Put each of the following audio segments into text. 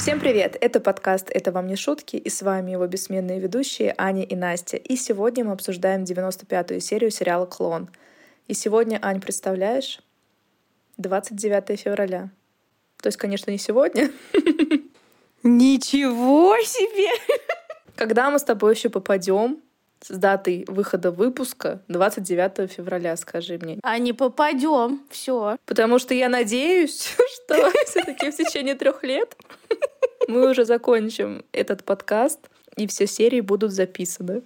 Всем привет! Это подкаст «Это вам не шутки» и с вами его бессменные ведущие Аня и Настя. И сегодня мы обсуждаем 95-ю серию сериала «Клон». И сегодня, Ань, представляешь? 29 февраля. То есть, конечно, не сегодня. Ничего себе! Когда мы с тобой еще попадем с датой выхода выпуска 29 февраля, скажи мне. А не попадем, все. Потому что я надеюсь, что все-таки в течение трех лет мы уже закончим этот подкаст, и все серии будут записаны.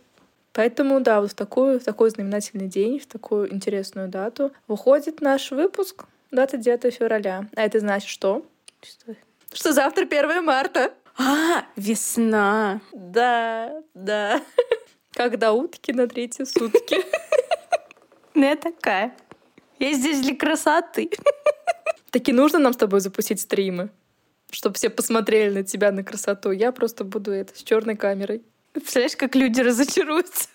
Поэтому, да, вот в, такой в такой знаменательный день, в такую интересную дату выходит наш выпуск 29 февраля. А это значит что? Что, что завтра 1 марта. А, весна. Да, да. Когда утки на третьи сутки. Ну, я такая. Я здесь для красоты. Таки нужно нам с тобой запустить стримы, чтобы все посмотрели на тебя на красоту. Я просто буду это с черной камерой. Представляешь, как люди разочаруются.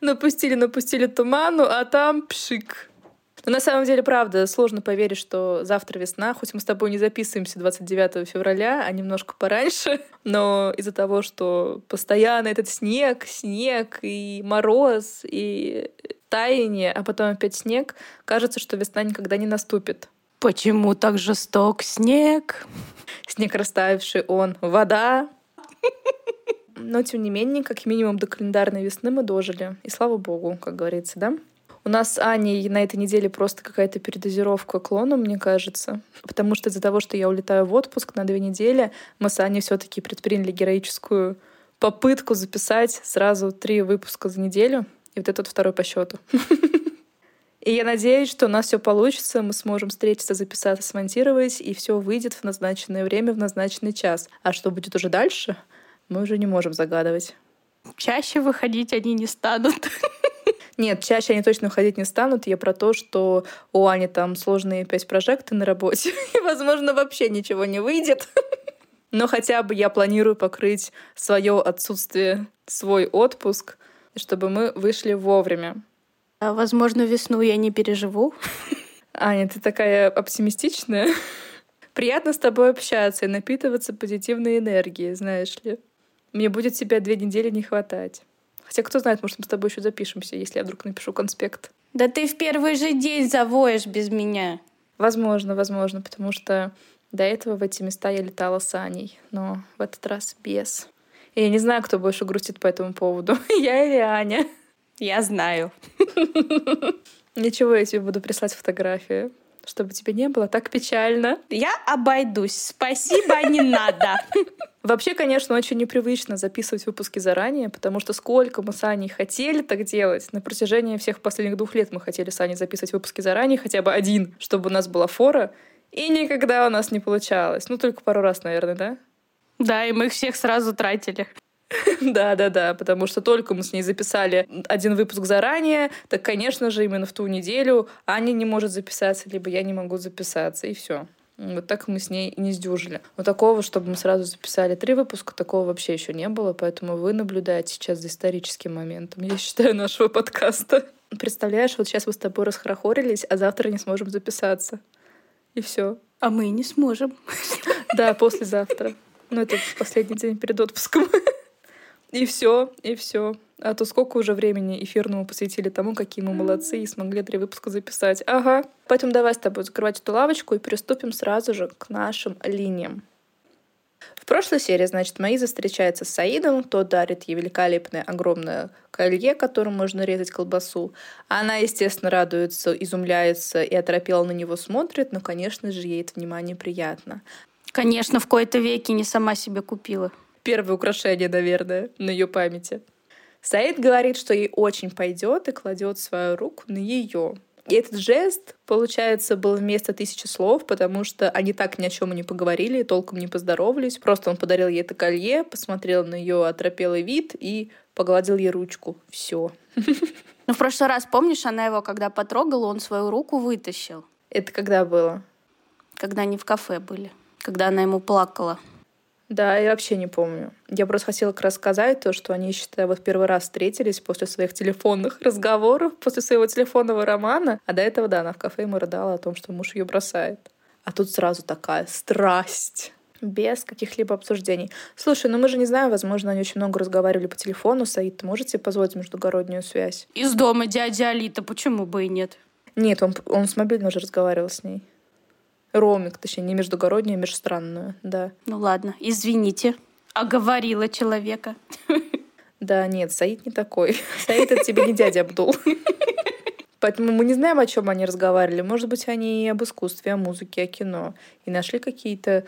Напустили, напустили туману, а там пшик. Но на самом деле, правда, сложно поверить, что завтра весна, хоть мы с тобой не записываемся 29 февраля, а немножко пораньше, но из-за того, что постоянно этот снег, снег и мороз, и таяние, а потом опять снег, кажется, что весна никогда не наступит. Почему так жесток снег? Снег растаявший он, вода. Но, тем не менее, как минимум до календарной весны мы дожили. И слава богу, как говорится, да? У нас с Аней на этой неделе просто какая-то передозировка клоном, мне кажется. Потому что из-за того, что я улетаю в отпуск на две недели, мы с Аней все таки предприняли героическую попытку записать сразу три выпуска за неделю. И вот этот второй по счету. И я надеюсь, что у нас все получится, мы сможем встретиться, записаться, смонтировать, и все выйдет в назначенное время, в назначенный час. А что будет уже дальше, мы уже не можем загадывать. Чаще выходить они не станут. Нет, чаще они точно уходить не станут. Я про то, что у Ани там сложные пять прожекты на работе, и, возможно, вообще ничего не выйдет. Но хотя бы я планирую покрыть свое отсутствие, свой отпуск, чтобы мы вышли вовремя. А, возможно, весну я не переживу. Аня, ты такая оптимистичная. Приятно с тобой общаться и напитываться позитивной энергией, знаешь ли. Мне будет тебя две недели не хватать. Хотя кто знает, может, мы с тобой еще запишемся, если я вдруг напишу конспект. Да ты в первый же день завоешь без меня. Возможно, возможно, потому что до этого в эти места я летала с Аней, но в этот раз без. И я не знаю, кто больше грустит по этому поводу, я или Аня. Я знаю. Ничего, я тебе буду прислать фотографию чтобы тебе не было так печально. Я обойдусь. Спасибо, не надо. Вообще, конечно, очень непривычно записывать выпуски заранее, потому что сколько мы с Аней хотели так делать. На протяжении всех последних двух лет мы хотели с Аней записывать выпуски заранее, хотя бы один, чтобы у нас была фора. И никогда у нас не получалось. Ну, только пару раз, наверное, да? Да, и мы их всех сразу тратили. Да, да, да, потому что только мы с ней записали один выпуск заранее, так, конечно же, именно в ту неделю Аня не может записаться, либо я не могу записаться, и все. Вот так мы с ней и не сдюжили. Вот такого, чтобы мы сразу записали три выпуска, такого вообще еще не было, поэтому вы наблюдаете сейчас за историческим моментом, я считаю, нашего подкаста. Представляешь, вот сейчас мы с тобой расхорохорились, а завтра не сможем записаться. И все. А мы не сможем. Да, послезавтра. Ну, это последний день перед отпуском. И все, и все. А то сколько уже времени эфирному посвятили тому, какие мы молодцы и смогли три выпуска записать. Ага. Поэтому давай с тобой закрывать эту лавочку и приступим сразу же к нашим линиям. В прошлой серии, значит, Маиза встречается с Саидом, тот дарит ей великолепное огромное колье, которым можно резать колбасу. Она, естественно, радуется, изумляется и оторопела на него смотрит, но, конечно же, ей это внимание приятно. Конечно, в кои-то веки не сама себе купила первое украшение, наверное, на ее памяти. Саид говорит, что ей очень пойдет и кладет свою руку на ее. И этот жест, получается, был вместо тысячи слов, потому что они так ни о чем не поговорили, толком не поздоровались. Просто он подарил ей это колье, посмотрел на ее отропелый вид и погладил ей ручку. Все. Ну, в прошлый раз, помнишь, она его, когда потрогала, он свою руку вытащил. Это когда было? Когда они в кафе были. Когда она ему плакала. Да, я вообще не помню. Я просто хотела рассказать то, что они, считай, вот первый раз встретились после своих телефонных разговоров, после своего телефонного романа. А до этого, да, она в кафе ему рыдала о том, что муж ее бросает. А тут сразу такая страсть без каких-либо обсуждений. Слушай, ну мы же не знаем, возможно, они очень много разговаривали по телефону. Саид, можете позволить междугороднюю связь? Из дома дядя Алита, почему бы и нет? Нет, он, он с мобильного уже разговаривал с ней. Роуминг, точнее, не междугороднюю, а межстранную, да. Ну ладно, извините, оговорила человека. Да, нет, Саид не такой. Саид это тебе не дядя Абдул. Поэтому мы не знаем, о чем они разговаривали. Может быть, они об искусстве, о музыке, о кино. И нашли какие-то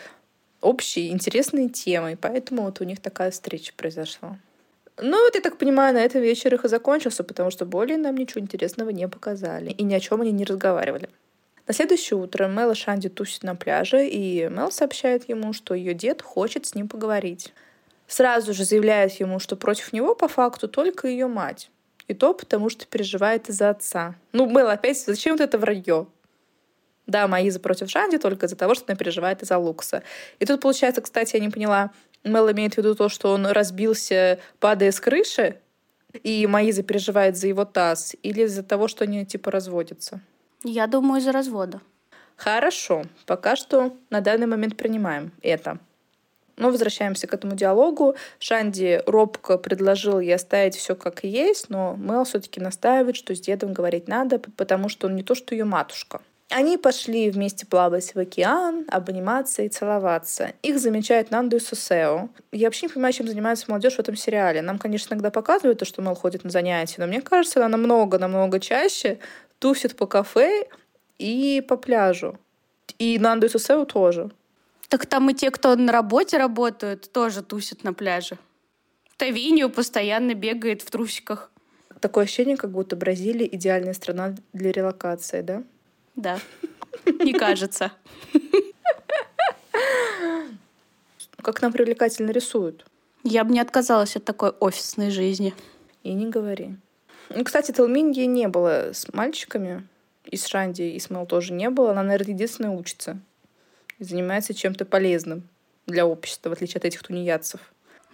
общие интересные темы. Поэтому вот у них такая встреча произошла. Ну, вот я так понимаю, на этом вечер их и закончился, потому что более нам ничего интересного не показали. И ни о чем они не разговаривали. На следующее утро Мел и Шанди тусят на пляже, и Мел сообщает ему, что ее дед хочет с ним поговорить. Сразу же заявляет ему, что против него по факту только ее мать. И то потому, что переживает из-за отца. Ну, Мел, опять, зачем вот это вранье? Да, Маиза против Шанди только из-за того, что она переживает из-за Лукса. И тут, получается, кстати, я не поняла, Мел имеет в виду то, что он разбился, падая с крыши, и Маиза переживает за его таз, или из-за того, что они типа разводятся? Я думаю, из-за развода. Хорошо. Пока что на данный момент принимаем это. Но возвращаемся к этому диалогу. Шанди робко предложил ей оставить все как есть, но Мел все-таки настаивает, что с дедом говорить надо, потому что он не то, что ее матушка. Они пошли вместе плавать в океан, обниматься и целоваться. Их замечает Нанду и Сусео. Я вообще не понимаю, чем занимается молодежь в этом сериале. Нам, конечно, иногда показывают то, что Мэл ходит на занятия, но мне кажется, она намного-намного чаще тусит по кафе и по пляжу. И Нанду и Сусео тоже. Так там и те, кто на работе работают, тоже тусят на пляже. Тавинью постоянно бегает в трусиках. Такое ощущение, как будто Бразилия идеальная страна для релокации, да? Да. Не кажется. Как нам привлекательно рисуют. Я бы не отказалась от такой офисной жизни. И не говори. Ну, кстати, Талминги не было с мальчиками. И с Шанди, и с Мэл тоже не было. Она, наверное, единственная учится. И занимается чем-то полезным для общества, в отличие от этих тунеядцев.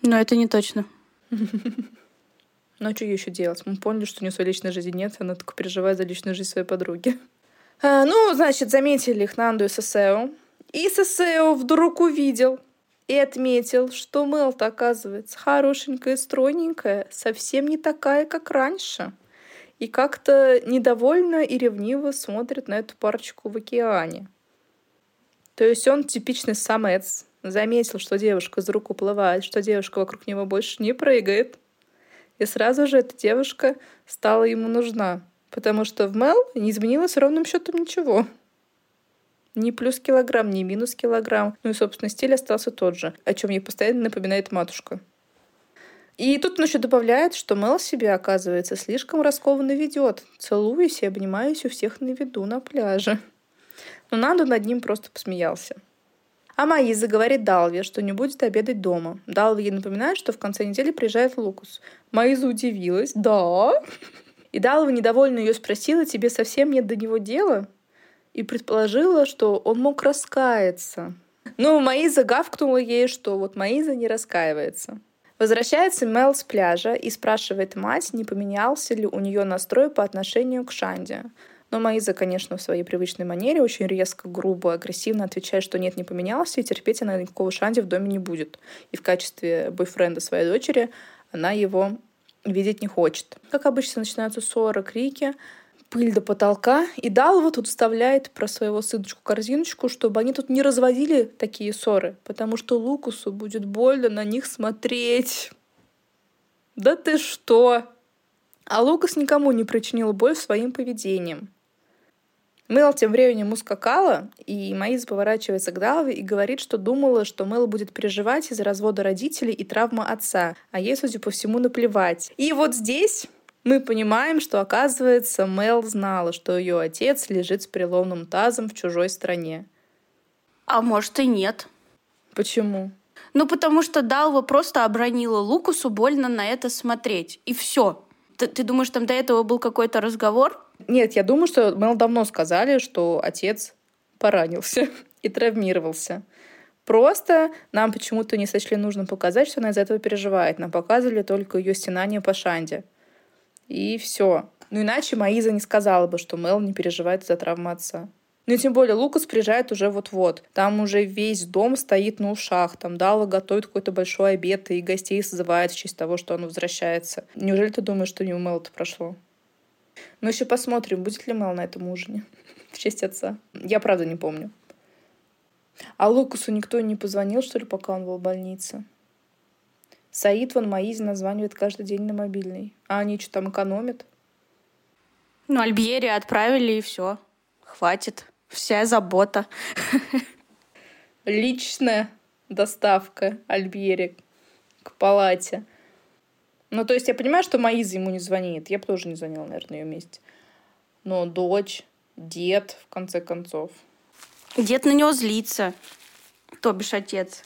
Но это не точно. Ну, а что ей еще делать? Мы поняли, что у нее своей личной жизни нет, она только переживает за личную жизнь своей подруги. А, ну, значит, заметили их Нанду и Сосео. И Сосео вдруг увидел и отметил, что Мелта, оказывается, хорошенькая и стройненькая, совсем не такая, как раньше. И как-то недовольно и ревниво смотрит на эту парочку в океане. То есть он типичный самец. Заметил, что девушка из рук уплывает, что девушка вокруг него больше не прыгает. И сразу же эта девушка стала ему нужна. Потому что в Мел не изменилось ровным счетом ничего. Ни плюс килограмм, ни минус килограмм. Ну и, собственно, стиль остался тот же, о чем ей постоянно напоминает матушка. И тут он еще добавляет, что Мел себя, оказывается, слишком раскованно ведет, целуясь и обнимаясь у всех на виду на пляже. Но Нанду над ним просто посмеялся. А Маиза говорит Далве, что не будет обедать дома. Далви ей напоминает, что в конце недели приезжает Лукус. Маиза удивилась. «Да?» И Далова недовольно ее спросила, тебе совсем нет до него дела? И предположила, что он мог раскаяться. Но Маиза гавкнула ей, что вот Маиза не раскаивается. Возвращается Мел с пляжа и спрашивает мать, не поменялся ли у нее настрой по отношению к Шанде. Но Маиза, конечно, в своей привычной манере очень резко, грубо, агрессивно отвечает, что нет, не поменялся, и терпеть она никакого Шанди в доме не будет. И в качестве бойфренда своей дочери она его видеть не хочет. Как обычно, начинаются ссоры, крики, пыль до потолка. И Далва тут вставляет про своего сыночку-корзиночку, чтобы они тут не разводили такие ссоры, потому что Лукусу будет больно на них смотреть. Да ты что? А Лукас никому не причинил боль своим поведением. Мэл тем временем ускакала, и Маиз поворачивается к Далве и говорит, что думала, что Мэл будет переживать из-за развода родителей и травмы отца, а ей, судя по всему, наплевать. И вот здесь мы понимаем, что, оказывается, Мэл знала, что ее отец лежит с переломным тазом в чужой стране. А может и нет. Почему? Ну, потому что Далва просто обронила Лукусу больно на это смотреть. И все. Ты, ты думаешь, там до этого был какой-то разговор? Нет, я думаю, что Мэл давно сказали, что отец поранился и травмировался. Просто нам почему-то не сочли нужно показать, что она из этого переживает. Нам показывали только ее стенание по Шанде. И все. Ну иначе Маиза не сказала бы, что Мэл не переживает за травму отца. Ну и тем более Лукас приезжает уже вот-вот. Там уже весь дом стоит на ушах. Там Дала готовит какой-то большой обед и гостей созывает в честь того, что он возвращается. Неужели ты думаешь, что не у Мэл это прошло? Ну еще посмотрим, будет ли Мэл на этом ужине в честь отца. Я правда не помню. А Лукасу никто не позвонил, что ли, пока он был в больнице? Саид вон Маизи названивает каждый день на мобильный. А они что там экономят? Ну, Альбьери отправили, и все. Хватит. Вся забота. Личная доставка Альбьери к палате. Ну, то есть я понимаю, что Маиза ему не звонит. Я бы тоже не звонила, наверное, на ее месте. Но дочь, дед, в конце концов. Дед на него злится. То бишь отец.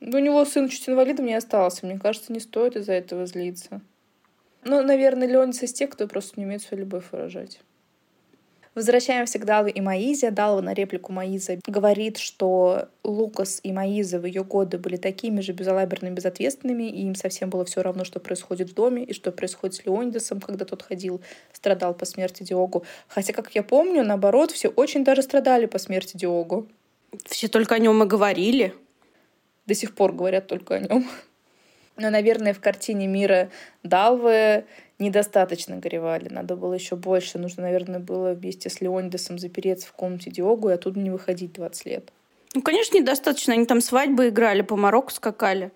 Ну, у него сын чуть инвалидом не остался. Мне кажется, не стоит из-за этого злиться. Ну, наверное, Леонид из тех, кто просто не умеет свою любовь выражать. Возвращаемся к Далве и Маизе. Далва на реплику Маиза говорит, что Лукас и Маиза в ее годы были такими же безалаберными, безответственными, и им совсем было все равно, что происходит в доме, и что происходит с Леонидасом, когда тот ходил, страдал по смерти Диогу. Хотя, как я помню, наоборот, все очень даже страдали по смерти Диогу. Все только о нем и говорили. До сих пор говорят только о нем. Но, наверное, в картине мира Далвы недостаточно горевали. Надо было еще больше. Нужно, наверное, было вместе с Леонидасом запереться в комнате Диогу и оттуда не выходить 20 лет. Ну, конечно, недостаточно. Они там свадьбы играли, по Марокко скакали.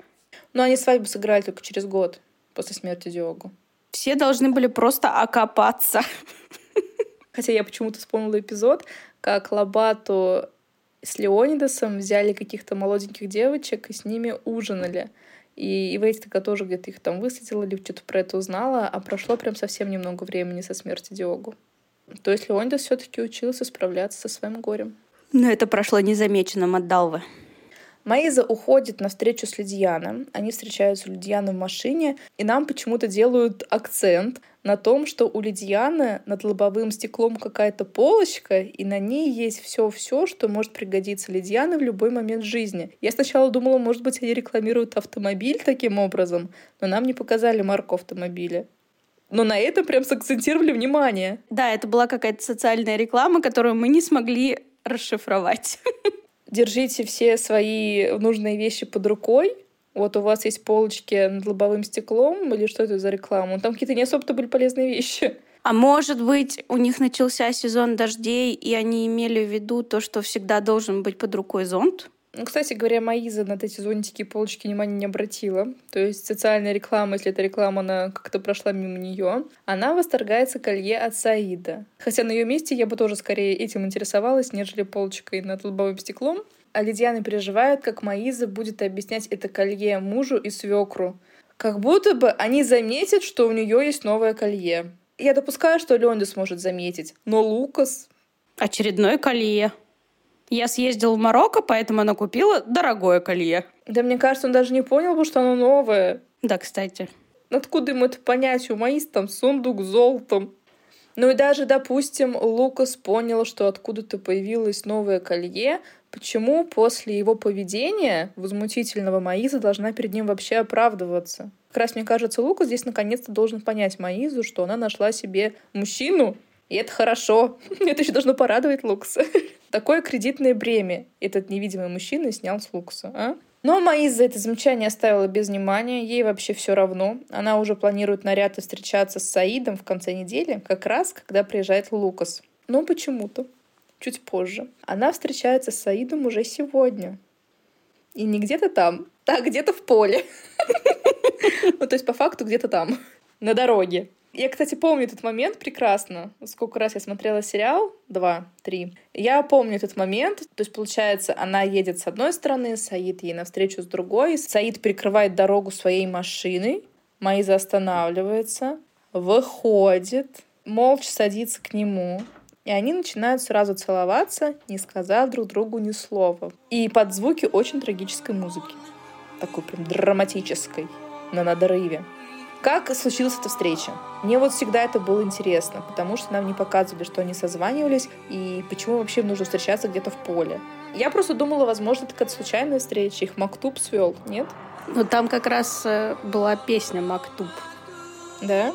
Но они свадьбу сыграли только через год после смерти Диогу. Все должны были просто окопаться. Хотя я почему-то вспомнила эпизод, как Лобату с Леонидасом взяли каких-то молоденьких девочек и с ними ужинали. И Ивейтика тоже где-то их там высадила или что-то про это узнала, а прошло прям совсем немного времени со смерти Диогу. То есть Леонидас все таки учился справляться со своим горем. Но это прошло незамеченным от Далвы. Маиза уходит на встречу с Лидианом. Они встречаются у Лидиана в машине, и нам почему-то делают акцент на том, что у Лидианы над лобовым стеклом какая-то полочка, и на ней есть все-все, что может пригодиться Лидиане в любой момент жизни. Я сначала думала, может быть, они рекламируют автомобиль таким образом, но нам не показали марку автомобиля. Но на это прям сакцентировали внимание. Да, это была какая-то социальная реклама, которую мы не смогли расшифровать. держите все свои нужные вещи под рукой. Вот у вас есть полочки над лобовым стеклом, или что это за реклама? Там какие-то не особо-то были полезные вещи. А может быть, у них начался сезон дождей, и они имели в виду то, что всегда должен быть под рукой зонт? Ну, кстати говоря, Маиза на эти зонтики и полочки внимания не обратила. То есть социальная реклама, если эта реклама, она как-то прошла мимо нее. Она восторгается колье от Саида. Хотя на ее месте я бы тоже скорее этим интересовалась, нежели полочкой над лобовым стеклом. А Лидиана переживает, как Маиза будет объяснять это колье мужу и свекру. Как будто бы они заметят, что у нее есть новое колье. Я допускаю, что Леонда сможет заметить, но Лукас... Очередное колье. Я съездил в Марокко, поэтому она купила дорогое колье. Да мне кажется, он даже не понял бы, что оно новое. Да, кстати. Откуда ему это понять? У Маис там сундук с золотом. Ну и даже, допустим, Лукас понял, что откуда-то появилось новое колье, почему после его поведения возмутительного Маиза должна перед ним вообще оправдываться? Как раз, мне кажется, Лукас здесь наконец-то должен понять Маизу, что она нашла себе мужчину, и это хорошо. Это еще должно порадовать Лукса. Такое кредитное бремя этот невидимый мужчина снял с Лукса, а? Но Маиза это замечание оставила без внимания, ей вообще все равно. Она уже планирует наряд и встречаться с Саидом в конце недели, как раз когда приезжает Лукас. Но почему-то, чуть позже. Она встречается с Саидом уже сегодня. И не где-то там, а где-то в поле. Ну, то есть, по факту, где-то там, на дороге. Я, кстати, помню этот момент прекрасно. Сколько раз я смотрела сериал? Два, три. Я помню этот момент. То есть, получается, она едет с одной стороны, Саид ей навстречу с другой. Саид прикрывает дорогу своей машиной. Маиза останавливается, выходит, молча садится к нему. И они начинают сразу целоваться, не сказав друг другу ни слова. И под звуки очень трагической музыки. Такой прям драматической, на надрыве. Как случилась эта встреча? Мне вот всегда это было интересно, потому что нам не показывали, что они созванивались, и почему вообще нужно встречаться где-то в поле. Я просто думала, возможно, это какая-то случайная встреча, их Мактуб свел, нет? Ну, там как раз э, была песня «Мактуб». Да?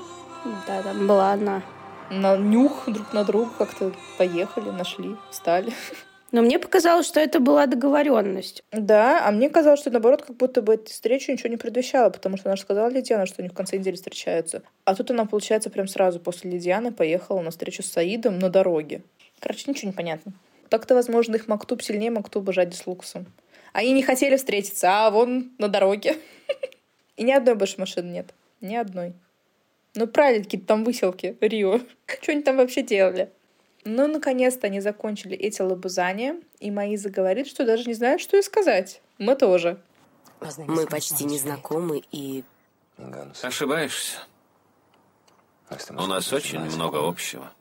Да, там была одна. на нюх друг на друга как-то поехали, нашли, встали. Но мне показалось, что это была договоренность. Да, а мне казалось, что наоборот, как будто бы эта встреча ничего не предвещала, потому что она же сказала Лидиана, что они в конце недели встречаются. А тут она, получается, прям сразу после Лидианы поехала на встречу с Саидом на дороге. Короче, ничего не понятно. Так-то, возможно, их Мактуб сильнее Мактуба Жади с Лукасом. Они не хотели встретиться, а вон на дороге. И ни одной больше машины нет. Ни одной. Ну, правильно, какие-то там выселки, Рио. Что они там вообще делали? Ну, наконец-то они закончили эти лобызания, и Маиза говорит, что даже не знает, что и сказать. Мы тоже. Мы почти не знакомы и... Ошибаешься. У нас очень много общего.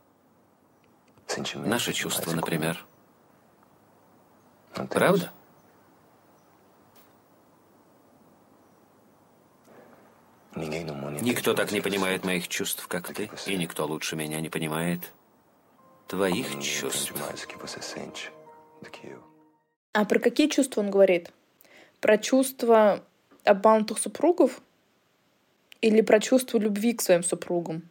Наши чувства, например. Правда? Никто так не понимает моих чувств, как ты, и никто лучше меня не понимает твоих чувств. А про какие чувства он говорит? Про чувства обманутых супругов? Или про чувство любви к своим супругам?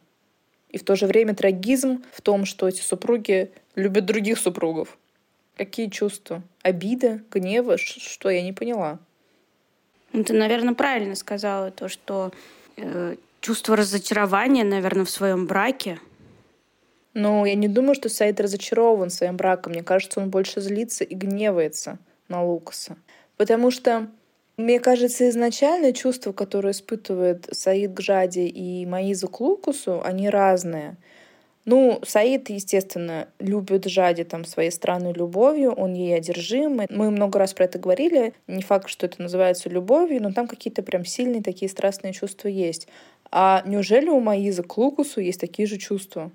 И в то же время трагизм в том, что эти супруги любят других супругов. Какие чувства? Обида, гнева? Что? Я не поняла. Ну, ты, наверное, правильно сказала то, что э, чувство разочарования, наверное, в своем браке. Ну, я не думаю, что Саид разочарован своим браком. Мне кажется, он больше злится и гневается на Лукаса. Потому что, мне кажется, изначально чувства, которые испытывает Саид к Жаде и Маизу к Лукасу, они разные. Ну, Саид, естественно, любит Жади там своей странной любовью, он ей одержим. Мы много раз про это говорили. Не факт, что это называется любовью, но там какие-то прям сильные такие страстные чувства есть. А неужели у Маизы к Лукусу есть такие же чувства?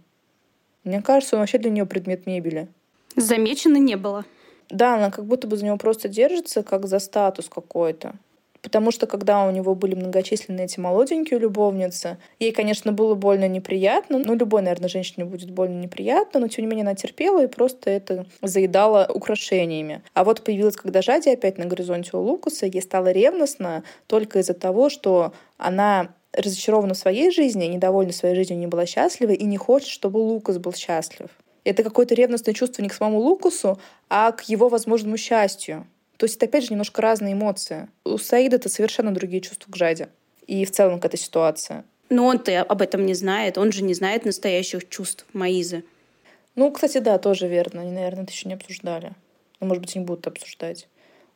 Мне кажется, он вообще для нее предмет мебели. Замечено не было. Да, она как будто бы за него просто держится, как за статус какой-то. Потому что когда у него были многочисленные эти молоденькие любовницы, ей, конечно, было больно неприятно. Ну, любой, наверное, женщине будет больно неприятно, но тем не менее она терпела и просто это заедала украшениями. А вот появилась, когда Жади опять на горизонте у Лукаса, ей стало ревностно только из-за того, что она разочарована в своей жизни, недовольна своей жизнью, не была счастлива и не хочет, чтобы Лукас был счастлив. Это какое-то ревностное чувство не к самому Лукасу, а к его возможному счастью. То есть это, опять же, немножко разные эмоции. У Саида это совершенно другие чувства к Жаде. И в целом к этой ситуации. Но он-то об этом не знает. Он же не знает настоящих чувств Маизы. Ну, кстати, да, тоже верно. Они, наверное, это еще не обсуждали. Но, может быть, не будут обсуждать.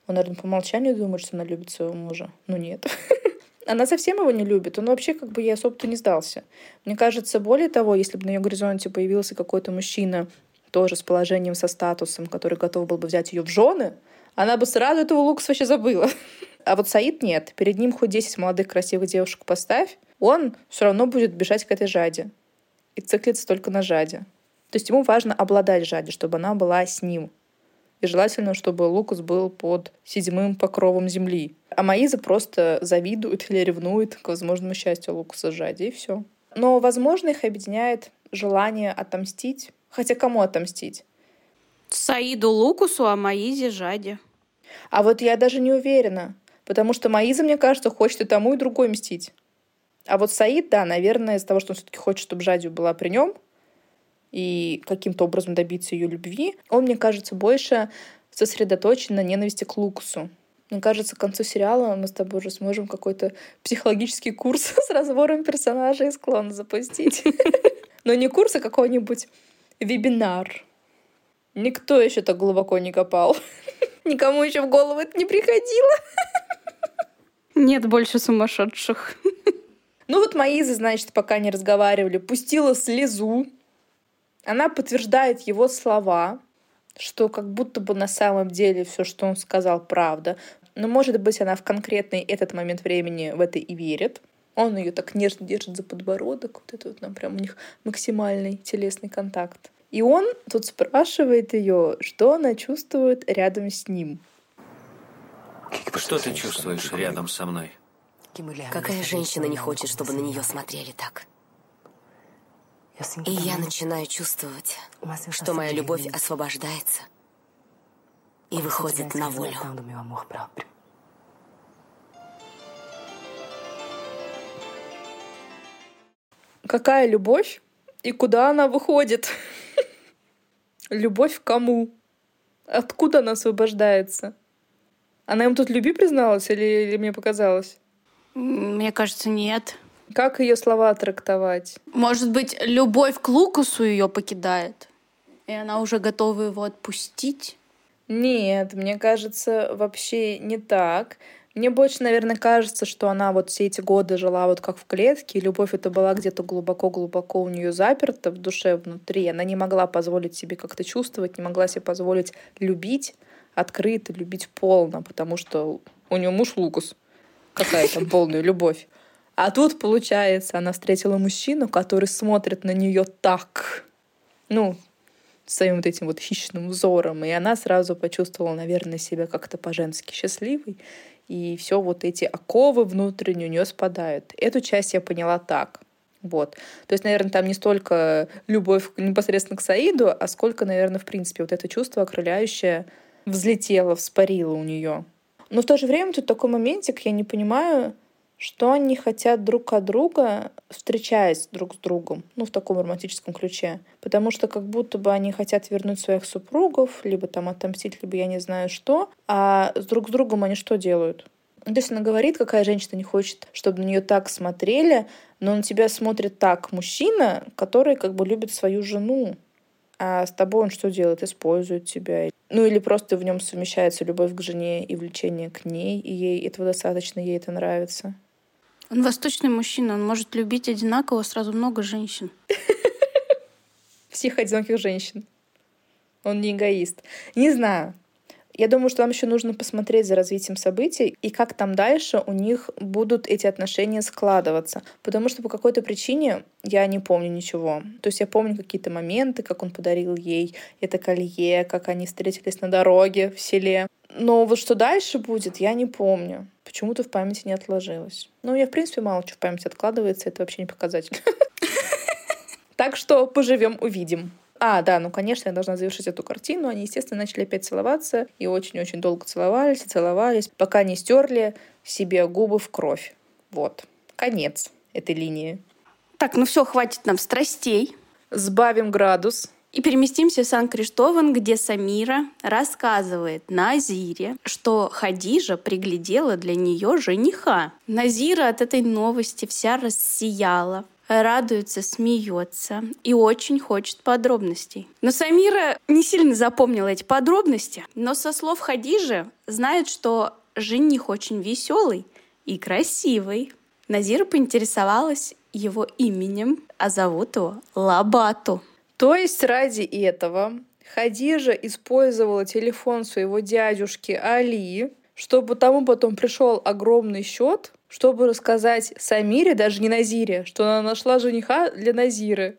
Он, наверное, по умолчанию думает, что она любит своего мужа. Ну, нет. Она совсем его не любит. Он вообще как бы ей особо-то не сдался. Мне кажется, более того, если бы на ее горизонте появился какой-то мужчина, тоже с положением, со статусом, который готов был бы взять ее в жены, она бы сразу этого Лукас вообще забыла. А вот Саид нет. Перед ним хоть 10 молодых красивых девушек поставь, он все равно будет бежать к этой жаде. И циклиться только на жаде. То есть ему важно обладать жаде, чтобы она была с ним. И желательно, чтобы Лукас был под седьмым покровом земли. А Маиза просто завидует или ревнует к возможному счастью Лукаса Жади, и все. Но, возможно, их объединяет желание отомстить. Хотя кому отомстить? Саиду Лукусу, а Маизе Жаде. А вот я даже не уверена, потому что Маиза, мне кажется, хочет и тому, и другой мстить. А вот Саид, да, наверное, из-за того, что он все-таки хочет, чтобы Жадию была при нем, и каким-то образом добиться ее любви, он, мне кажется, больше сосредоточен на ненависти к Лукусу. Мне кажется, к концу сериала мы с тобой уже сможем какой-то психологический курс с разбором персонажей и склон запустить. Но не курс, а какой-нибудь вебинар. Никто еще так глубоко не копал. Никому еще в голову это не приходило. Нет больше сумасшедших. Ну вот Маиза, значит, пока не разговаривали, пустила слезу. Она подтверждает его слова, что как будто бы на самом деле все, что он сказал, правда. Но, может быть, она в конкретный этот момент времени в это и верит. Он ее так нежно держит за подбородок. Вот это вот нам прям у них максимальный телесный контакт. И он тут спрашивает ее, что она чувствует рядом с ним. Что ты чувствуешь рядом со мной? Какая женщина не хочет, чтобы на нее смотрели так? И я начинаю чувствовать, что моя любовь освобождается и выходит на волю. Какая любовь И куда она выходит? Любовь к кому? Откуда она освобождается? Она ему тут люби призналась или, или мне показалось? Мне кажется, нет. Как ее слова трактовать? Может быть, любовь к Лукасу ее покидает, и она уже готова его отпустить? Нет, мне кажется, вообще не так. Мне больше, наверное, кажется, что она вот все эти годы жила вот как в клетке, и любовь это была где-то глубоко-глубоко у нее заперта в душе внутри. Она не могла позволить себе как-то чувствовать, не могла себе позволить любить открыто, любить полно, потому что у нее муж Лукас. Какая там полная любовь. А тут, получается, она встретила мужчину, который смотрит на нее так, ну, своим вот этим вот хищным взором, и она сразу почувствовала, наверное, себя как-то по-женски счастливой, и все вот эти оковы внутренние у нее спадают. Эту часть я поняла так. Вот. То есть, наверное, там не столько любовь непосредственно к Саиду, а сколько, наверное, в принципе, вот это чувство окрыляющее взлетело, вспарило у нее. Но в то же время тут такой моментик, я не понимаю, что они хотят друг от друга, встречаясь друг с другом, ну, в таком романтическом ключе. Потому что как будто бы они хотят вернуть своих супругов, либо там отомстить, либо я не знаю что, а с друг с другом они что делают? То есть она говорит, какая женщина не хочет, чтобы на нее так смотрели, но на тебя смотрит так мужчина, который как бы любит свою жену. А с тобой он что делает? Использует тебя. Ну или просто в нем совмещается любовь к жене и влечение к ней, и ей этого достаточно, ей это нравится. Он восточный мужчина, он может любить одинаково сразу много женщин. Всех одиноких женщин. Он не эгоист. Не знаю. Я думаю, что нам еще нужно посмотреть за развитием событий и как там дальше у них будут эти отношения складываться. Потому что по какой-то причине я не помню ничего. То есть я помню какие-то моменты, как он подарил ей это колье, как они встретились на дороге в селе. Но вот что дальше будет, я не помню. Почему-то в памяти не отложилось. Ну, я, в принципе, мало что в памяти откладывается, это вообще не показатель. Так что поживем, увидим. А, да, ну, конечно, я должна завершить эту картину. Они, естественно, начали опять целоваться. И очень-очень долго целовались и целовались, пока не стерли себе губы в кровь. Вот. Конец этой линии. Так, ну все, хватит нам страстей. Сбавим градус. И переместимся в Сан-Криштован, где Самира рассказывает Назире, что Хадижа приглядела для нее жениха. Назира от этой новости вся рассияла, радуется, смеется и очень хочет подробностей. Но Самира не сильно запомнила эти подробности, но со слов Хадижи знает, что жених очень веселый и красивый. Назира поинтересовалась его именем, а зовут его Лабату. То есть ради этого Хадижа использовала телефон своего дядюшки Али, чтобы тому потом пришел огромный счет, чтобы рассказать Самире, даже не Назире, что она нашла жениха для Назиры,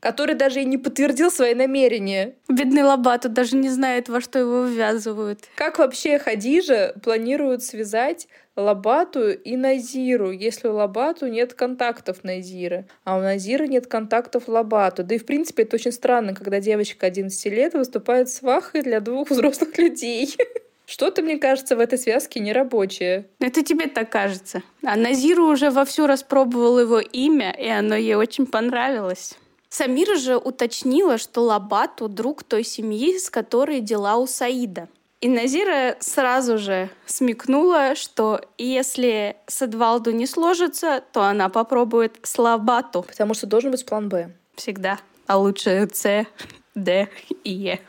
который даже и не подтвердил свои намерения. Бедный Лабату даже не знает, во что его ввязывают. Как вообще Хадижа планирует связать Лабату и Назиру, если у Лабату нет контактов Назиры, а у Назиры нет контактов Лабату. Да и в принципе это очень странно, когда девочка 11 лет выступает свахой для двух взрослых людей. Что-то, мне кажется, в этой связке нерабочее. Это тебе так кажется. А Назиру уже вовсю распробовал его имя, и оно ей очень понравилось. Самира же уточнила, что Лабату — друг той семьи, с которой дела у Саида. И Назира сразу же смекнула, что если с Эдвалду не сложится, то она попробует с Лабату. Потому что должен быть план «Б». Всегда. А лучше С, Д и Е.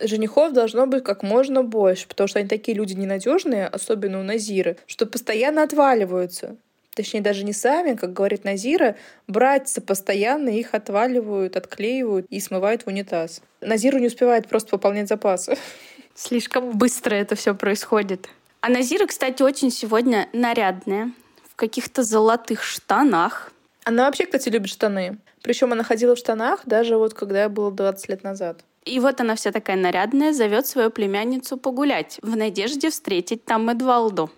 Женихов должно быть как можно больше, потому что они такие люди ненадежные, особенно у Назиры, что постоянно отваливаются. Точнее, даже не сами, как говорит Назира, братья постоянно их отваливают, отклеивают и смывают в унитаз. Назиру не успевает просто пополнять запасы. Слишком быстро это все происходит. А Назира, кстати, очень сегодня нарядная, в каких-то золотых штанах. Она вообще, кстати, любит штаны. Причем она ходила в штанах даже вот когда было 20 лет назад. И вот она вся такая нарядная, зовет свою племянницу погулять, в надежде встретить там Эдвалду.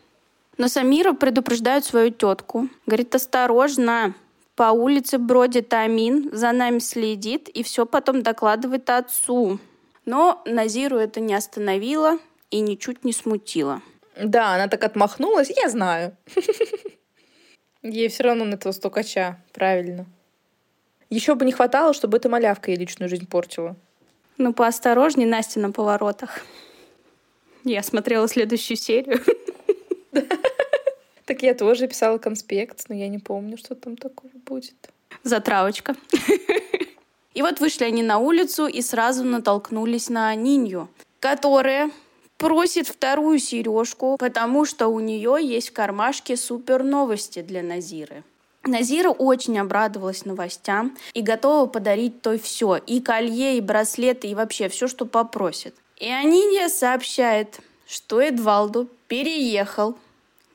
Но Самира предупреждает свою тетку. Говорит, осторожно, по улице бродит Амин, за нами следит и все потом докладывает отцу. Но Назиру это не остановило и ничуть не смутило. Да, она так отмахнулась, я знаю. Ей все равно на этого стукача, правильно. Еще бы не хватало, чтобы эта малявка ей личную жизнь портила. Ну, поосторожней, Настя, на поворотах. Я смотрела следующую серию. Так я тоже писала конспект, но я не помню, что там такого будет. Затравочка. И вот вышли они на улицу и сразу натолкнулись на Нинью, которая просит вторую сережку, потому что у нее есть в кармашке супер новости для Назиры. Назира очень обрадовалась новостям и готова подарить той все. И колье, и браслеты, и вообще все, что попросит. И Анинья сообщает, что Эдвалду переехал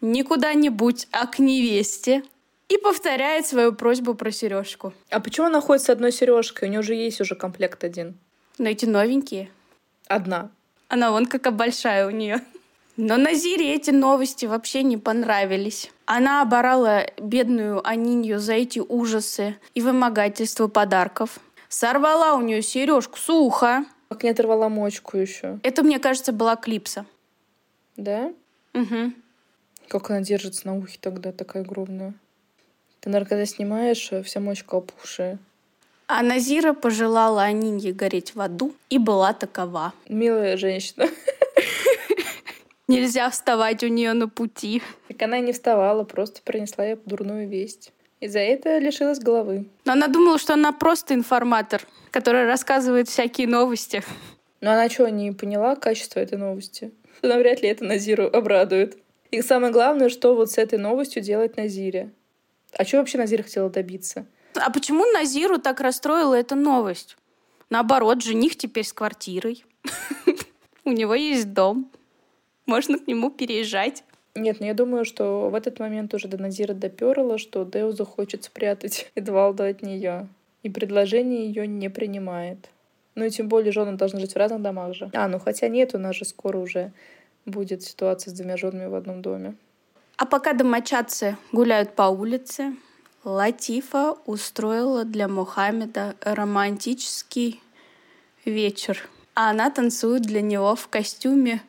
не куда-нибудь, а к невесте, и повторяет свою просьбу про сережку. А почему она ходит с одной сережкой? У нее уже есть уже комплект один. Но эти новенькие. Одна. Она вон какая большая у нее. Но Назире эти новости вообще не понравились. Она оборала бедную Анинью за эти ужасы и вымогательство подарков. Сорвала у нее сережку с уха. Как не оторвала мочку еще. Это, мне кажется, была клипса. Да? Угу. Как она держится на ухе тогда, такая огромная. Ты, наверное, когда снимаешь, э, вся мочка опухшая. А Назира пожелала Анинье гореть в аду и была такова. Милая женщина. Нельзя вставать у нее на пути. Так она и не вставала, просто принесла ей дурную весть. И за это лишилась головы. Но она думала, что она просто информатор, который рассказывает всякие новости. Но она что, не поняла качество этой новости? Она вряд ли это Назиру обрадует. И самое главное, что вот с этой новостью делать Назире. А что вообще Назир хотела добиться? А почему Назиру так расстроила эта новость? Наоборот, жених теперь с квартирой. У него есть дом. Можно к нему переезжать. Нет, ну я думаю, что в этот момент уже до Назира доперла, что Деузу хочет спрятать Эдвалда от нее. И предложение ее не принимает. Ну и тем более жены должны жить в разных домах же. А, ну хотя нет, у нас же скоро уже будет ситуация с двумя женами в одном доме. А пока домочадцы гуляют по улице, Латифа устроила для Мухаммеда романтический вечер. А она танцует для него в костюме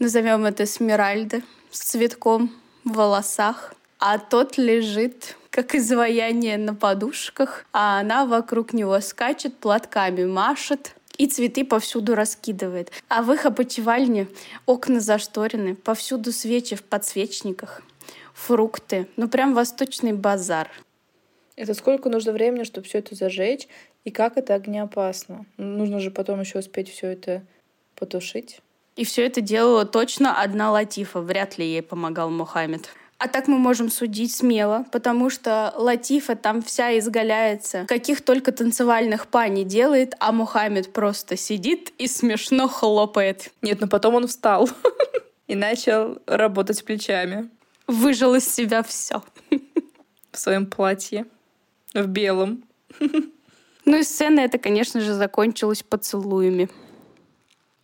назовем это Смиральда, с цветком в волосах, а тот лежит как изваяние на подушках, а она вокруг него скачет, платками машет, и цветы повсюду раскидывает. А в их опочивальне окна зашторены, повсюду свечи в подсвечниках, фрукты. Ну, прям восточный базар. Это сколько нужно времени, чтобы все это зажечь? И как это огнеопасно? Нужно же потом еще успеть все это потушить. И все это делала точно одна Латифа. Вряд ли ей помогал Мухаммед. А так мы можем судить смело, потому что Латифа там вся изгаляется. Каких только танцевальных па не делает, а Мухаммед просто сидит и смешно хлопает. Нет, но потом он встал и начал работать плечами. Выжил из себя все. В своем платье. В белом. Ну и сцена эта, конечно же, закончилась поцелуями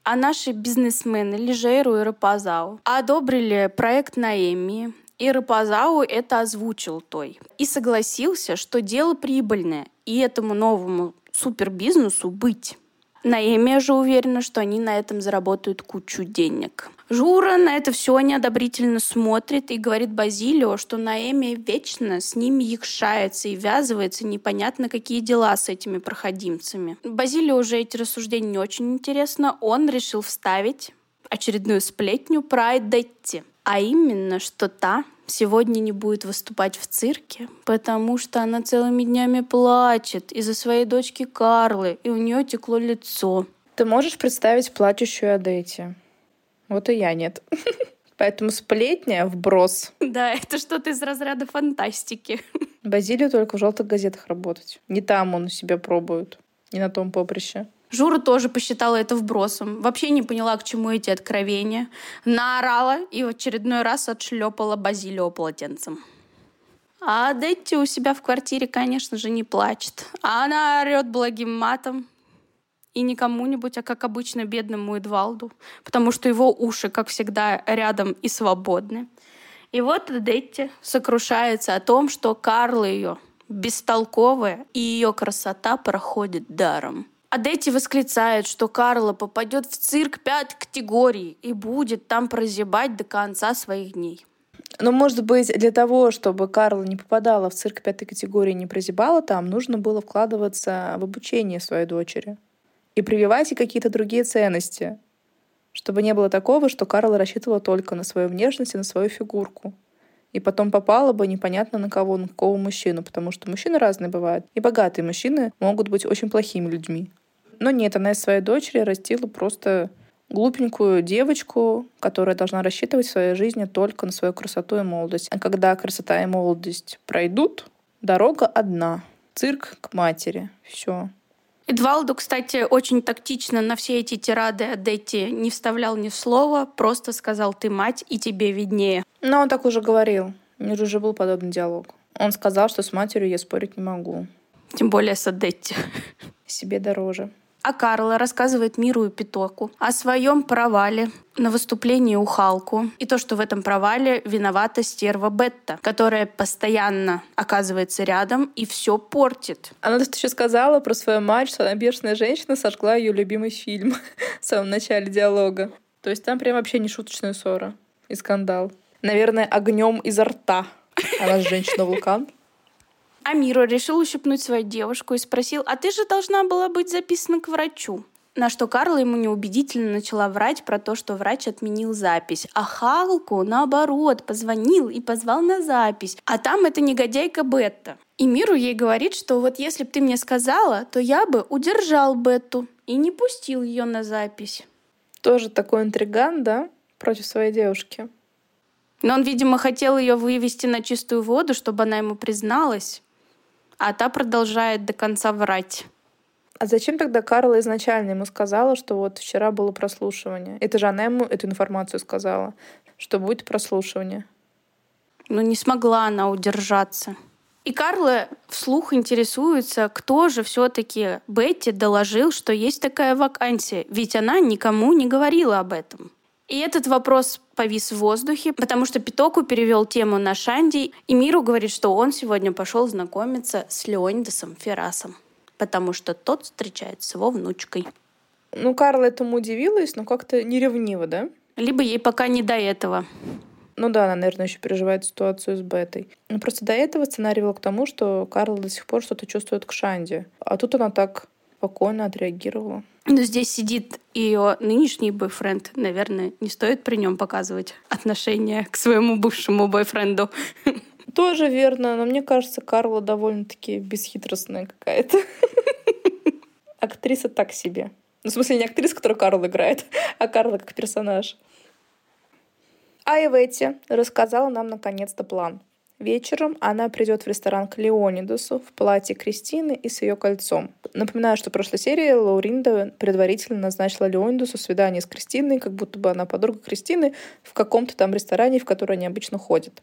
а наши бизнесмены Лижейру и Рапазау одобрили проект Наэми, и Рапазау это озвучил той. И согласился, что дело прибыльное, и этому новому супербизнесу быть. Наэмия же уверена, что они на этом заработают кучу денег. Жура на это все неодобрительно смотрит и говорит Базилио, что Наэмия вечно с ними якшается и ввязывается непонятно какие дела с этими проходимцами. Базилио уже эти рассуждения не очень интересно. Он решил вставить очередную сплетню про Эдетти. А именно, что та сегодня не будет выступать в цирке, потому что она целыми днями плачет из-за своей дочки Карлы, и у нее текло лицо. Ты можешь представить плачущую Адетти? Вот и я нет. Поэтому сплетня вброс. Да, это что-то из разряда фантастики. Базилию только в желтых газетах работать. Не там он себя пробует. Не на том поприще. Жура тоже посчитала это вбросом. Вообще не поняла, к чему эти откровения. Наорала и в очередной раз отшлепала Базилио полотенцем. А Детти у себя в квартире, конечно же, не плачет. А она орет благим матом. И не кому-нибудь, а как обычно бедному Эдвалду. Потому что его уши, как всегда, рядом и свободны. И вот Детти сокрушается о том, что Карла ее бестолковая, и ее красота проходит даром. А Дети восклицает, что Карла попадет в цирк пятой категории и будет там прозябать до конца своих дней. Но, может быть, для того, чтобы Карла не попадала в цирк пятой категории, не прозябала там, нужно было вкладываться в обучение своей дочери и прививать ей какие-то другие ценности, чтобы не было такого, что Карла рассчитывала только на свою внешность и на свою фигурку. И потом попала бы непонятно на кого, на какого мужчину, потому что мужчины разные бывают. И богатые мужчины могут быть очень плохими людьми. Но нет, она из своей дочери растила просто глупенькую девочку, которая должна рассчитывать в своей жизни только на свою красоту и молодость. А когда красота и молодость пройдут, дорога одна. Цирк к матери. Все. Эдвалду, кстати, очень тактично на все эти тирады Адетти не вставлял ни слова, просто сказал «ты мать, и тебе виднее». Но он так уже говорил. У них уже был подобный диалог. Он сказал, что с матерью я спорить не могу. Тем более с Адетти. Себе дороже. А Карла рассказывает Миру и Питоку о своем провале на выступлении у Халку. И то, что в этом провале виновата стерва Бетта, которая постоянно оказывается рядом и все портит. Она тут еще сказала про свою мать, что она бешеная женщина, сожгла ее любимый фильм в самом начале диалога. То есть там прям вообще не шуточная ссора и скандал. Наверное, огнем изо рта. Она же женщина-вулкан. Амиру решил ущипнуть свою девушку и спросил, а ты же должна была быть записана к врачу. На что Карла ему неубедительно начала врать про то, что врач отменил запись. А Халку, наоборот, позвонил и позвал на запись. А там эта негодяйка Бетта. И Миру ей говорит, что вот если бы ты мне сказала, то я бы удержал Бетту и не пустил ее на запись. Тоже такой интриган, да, против своей девушки. Но он, видимо, хотел ее вывести на чистую воду, чтобы она ему призналась а та продолжает до конца врать. А зачем тогда Карла изначально ему сказала, что вот вчера было прослушивание? Это же она ему эту информацию сказала, что будет прослушивание. Ну, не смогла она удержаться. И Карла вслух интересуется, кто же все-таки Бетти доложил, что есть такая вакансия, ведь она никому не говорила об этом. И этот вопрос повис в воздухе, потому что Питоку перевел тему на Шанди, и Миру говорит, что он сегодня пошел знакомиться с Леонидасом Ферасом, потому что тот встречается с его внучкой. Ну, Карла этому удивилась, но как-то неревниво, да? Либо ей пока не до этого. Ну да, она, наверное, еще переживает ситуацию с Бетой. Но просто до этого сценарий вел к тому, что Карла до сих пор что-то чувствует к Шанди. А тут она так спокойно отреагировала. Но здесь сидит ее нынешний бойфренд. Наверное, не стоит при нем показывать отношение к своему бывшему бойфренду. Тоже верно, но мне кажется, Карла довольно-таки бесхитростная какая-то. Актриса так себе. Ну, в смысле, не актриса, которую Карл играет, а Карла как персонаж. А Иветти рассказала нам наконец-то план. Вечером она придет в ресторан к Леонидусу в платье Кристины и с ее кольцом. Напоминаю, что в прошлой серии Лауринда предварительно назначила Леонидусу свидание с Кристиной, как будто бы она подруга Кристины в каком-то там ресторане, в который они обычно ходят.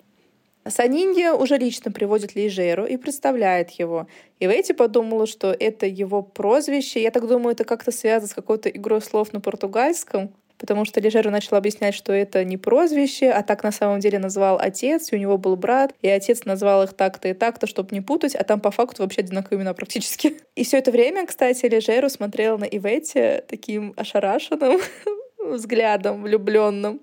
Санинья уже лично приводит Лейжеру и представляет его. И Ветти подумала, что это его прозвище. Я так думаю, это как-то связано с какой-то игрой слов на португальском потому что Лежера начал объяснять, что это не прозвище, а так на самом деле назвал отец, и у него был брат, и отец назвал их так-то и так-то, чтобы не путать, а там по факту вообще одинаковые имена практически. И все это время, кстати, Лежеру смотрел на Иветти таким ошарашенным взглядом, влюбленным.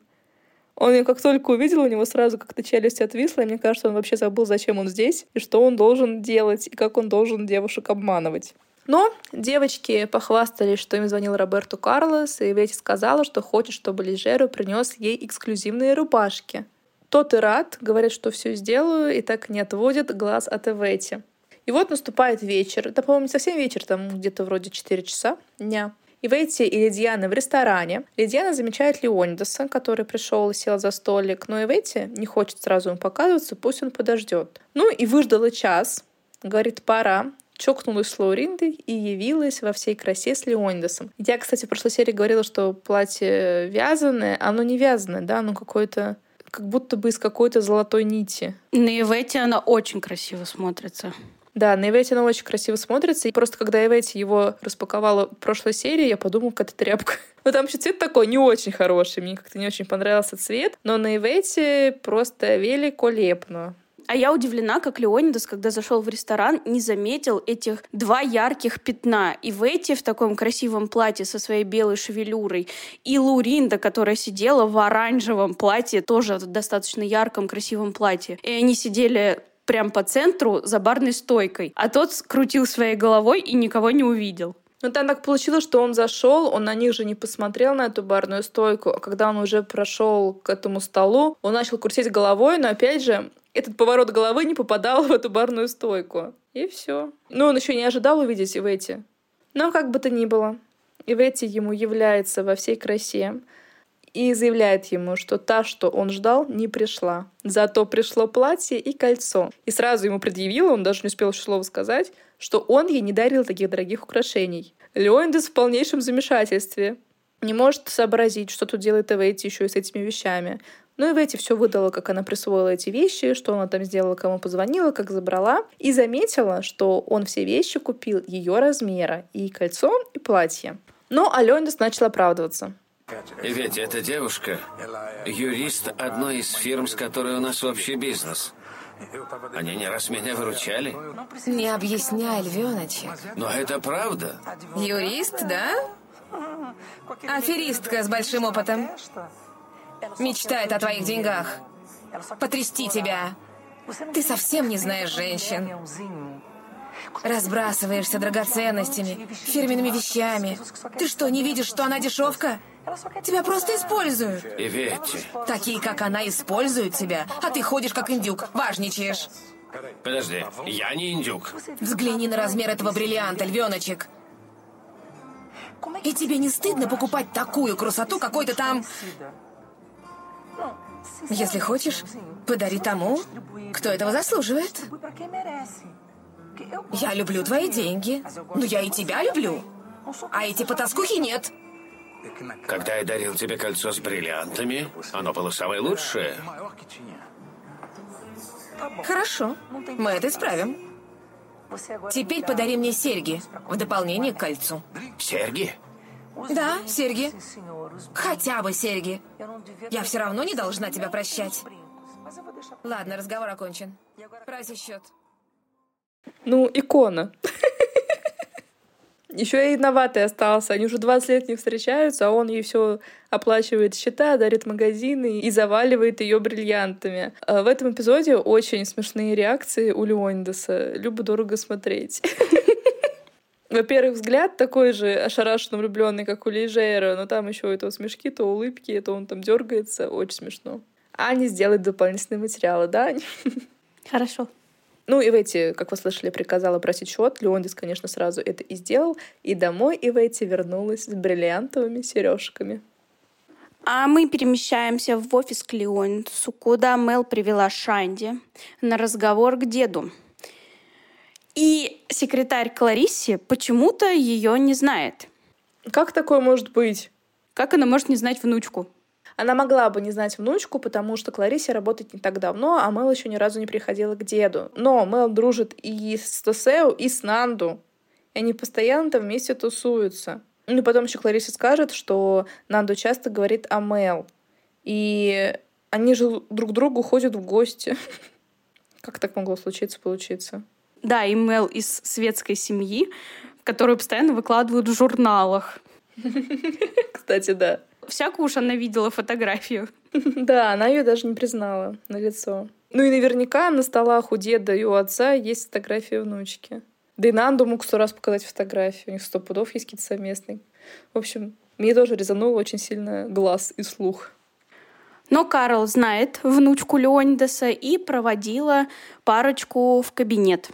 Он ее как только увидел, у него сразу как-то челюсть отвисла, и мне кажется, он вообще забыл, зачем он здесь, и что он должен делать, и как он должен девушек обманывать. Но девочки похвастались, что им звонил Роберту Карлос, и Ветти сказала, что хочет, чтобы Лежеру принес ей эксклюзивные рубашки. Тот и рад, говорит, что все сделаю, и так не отводит глаз от Эвети. И вот наступает вечер. Это, по-моему, не совсем вечер, там где-то вроде 4 часа дня. И Ветти и Лидиана в ресторане. Лидиана замечает Леонидаса, который пришел и сел за столик, но и Ветти не хочет сразу ему показываться, пусть он подождет. Ну и выждала час. Говорит, пора чокнулась с Лауриндой и явилась во всей красе с Леонидасом. Я, кстати, в прошлой серии говорила, что платье вязаное, оно не вязаное, да, оно какое-то как будто бы из какой-то золотой нити. На Ивете она очень красиво смотрится. Да, на Ивете она очень красиво смотрится. И просто когда Ивете его распаковала в прошлой серии, я подумала, как это тряпка. Ну там еще цвет такой не очень хороший. Мне как-то не очень понравился цвет. Но на Ивете просто великолепно. А я удивлена, как Леонидас, когда зашел в ресторан, не заметил этих два ярких пятна. И Ветти в таком красивом платье со своей белой шевелюрой, и Луринда, которая сидела в оранжевом платье, тоже достаточно ярком, красивом платье. И они сидели прям по центру за барной стойкой. А тот крутил своей головой и никого не увидел. Ну, там так получилось, что он зашел, он на них же не посмотрел на эту барную стойку, а когда он уже прошел к этому столу, он начал крутить головой, но опять же, этот поворот головы не попадал в эту барную стойку. И все. Ну, он еще не ожидал увидеть Ивети. Но как бы то ни было, Ивети ему является во всей красе и заявляет ему, что та, что он ждал, не пришла. Зато пришло платье и кольцо. И сразу ему предъявила, он даже не успел еще слова сказать, что он ей не дарил таких дорогих украшений. Леондес в полнейшем замешательстве. Не может сообразить, что тут делает Эвейти еще и с этими вещами. Ну и Ветти все выдала, как она присвоила эти вещи, что она там сделала, кому позвонила, как забрала. И заметила, что он все вещи купил ее размера. И кольцо, и платье. Но Алёнис начал оправдываться. Ведь эта девушка – юрист одной из фирм, с которой у нас общий бизнес. Они не раз меня выручали. Не объясняй, львеночек. Но это правда. Юрист, да? Аферистка с большим опытом. Мечтает о твоих деньгах. Потрясти тебя. Ты совсем не знаешь женщин. Разбрасываешься драгоценностями, фирменными вещами. Ты что, не видишь, что она дешевка? Тебя просто используют. И верьте. Такие, как она, используют тебя, а ты ходишь как индюк, важничаешь. Подожди, я не индюк. Взгляни на размер этого бриллианта, львеночек. И тебе не стыдно покупать такую красоту какой-то там... Если хочешь, подари тому, кто этого заслуживает. Я люблю твои деньги, но я и тебя люблю. А эти потаскухи нет. Когда я дарил тебе кольцо с бриллиантами, оно было самое лучшее. Хорошо, мы это исправим. Теперь подари мне серьги в дополнение к кольцу. Серьги? Да, серьги. Хотя бы серьги. Я все равно не должна тебя прощать. Ладно, разговор окончен. Проси счет. Ну, икона. Еще и виноватый остался. Они уже 20 лет не встречаются, а он ей все оплачивает счета, дарит магазины и заваливает ее бриллиантами. А в этом эпизоде очень смешные реакции у Леондеса. Любо дорого смотреть. Во-первых, взгляд такой же ошарашенно влюбленный, как у Лейжера, но там еще это смешки, то улыбки, то он там дергается. Очень смешно. Аня сделает дополнительные материалы, да, Аня? Хорошо. Ну, и Ветти, как вы слышали, приказала просить счет. Леондис, конечно, сразу это и сделал. И домой Иветти вернулась с бриллиантовыми сережками. А мы перемещаемся в офис к Леонидсу, куда Мел привела Шанди на разговор к деду. И секретарь Кларисси почему-то ее не знает. Как такое может быть? Как она может не знать внучку? Она могла бы не знать внучку, потому что Кларисе работает не так давно, а Мэл еще ни разу не приходила к деду. Но Мэл дружит и с Тосео, и с Нанду. И они постоянно там вместе тусуются. Ну и потом еще Клариса скажет, что Нанду часто говорит о Мэл. И они же друг к другу ходят в гости. Как так могло случиться, получиться? Да, и Мел из светской семьи, которую постоянно выкладывают в журналах. Кстати, да. Всякую уж она видела фотографию. Да, она ее даже не признала на лицо. Ну и наверняка на столах у деда и у отца есть фотография внучки. Да и Нанду мог сто раз показать фотографию. У них сто пудов есть какие-то совместные. В общем, мне тоже резанул очень сильно глаз и слух. Но Карл знает внучку Леонидаса и проводила парочку в кабинет.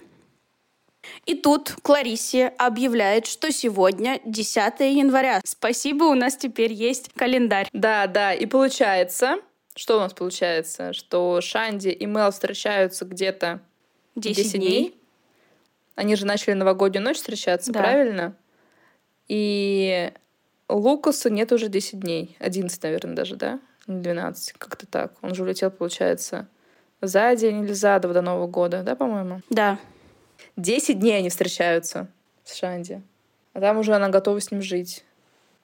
И тут Кларисия объявляет, что сегодня 10 января. Спасибо, у нас теперь есть календарь. Да, да, и получается, что у нас получается? Что Шанди и Мел встречаются где-то 10, 10 дней. дней. Они же начали новогоднюю ночь встречаться, да. правильно? И Лукасу нет уже 10 дней. 11, наверное, даже, да? 12, как-то так. Он же улетел, получается, за день или за два до Нового года, да, по-моему? Да. Десять дней они встречаются с Шанди. А там уже она готова с ним жить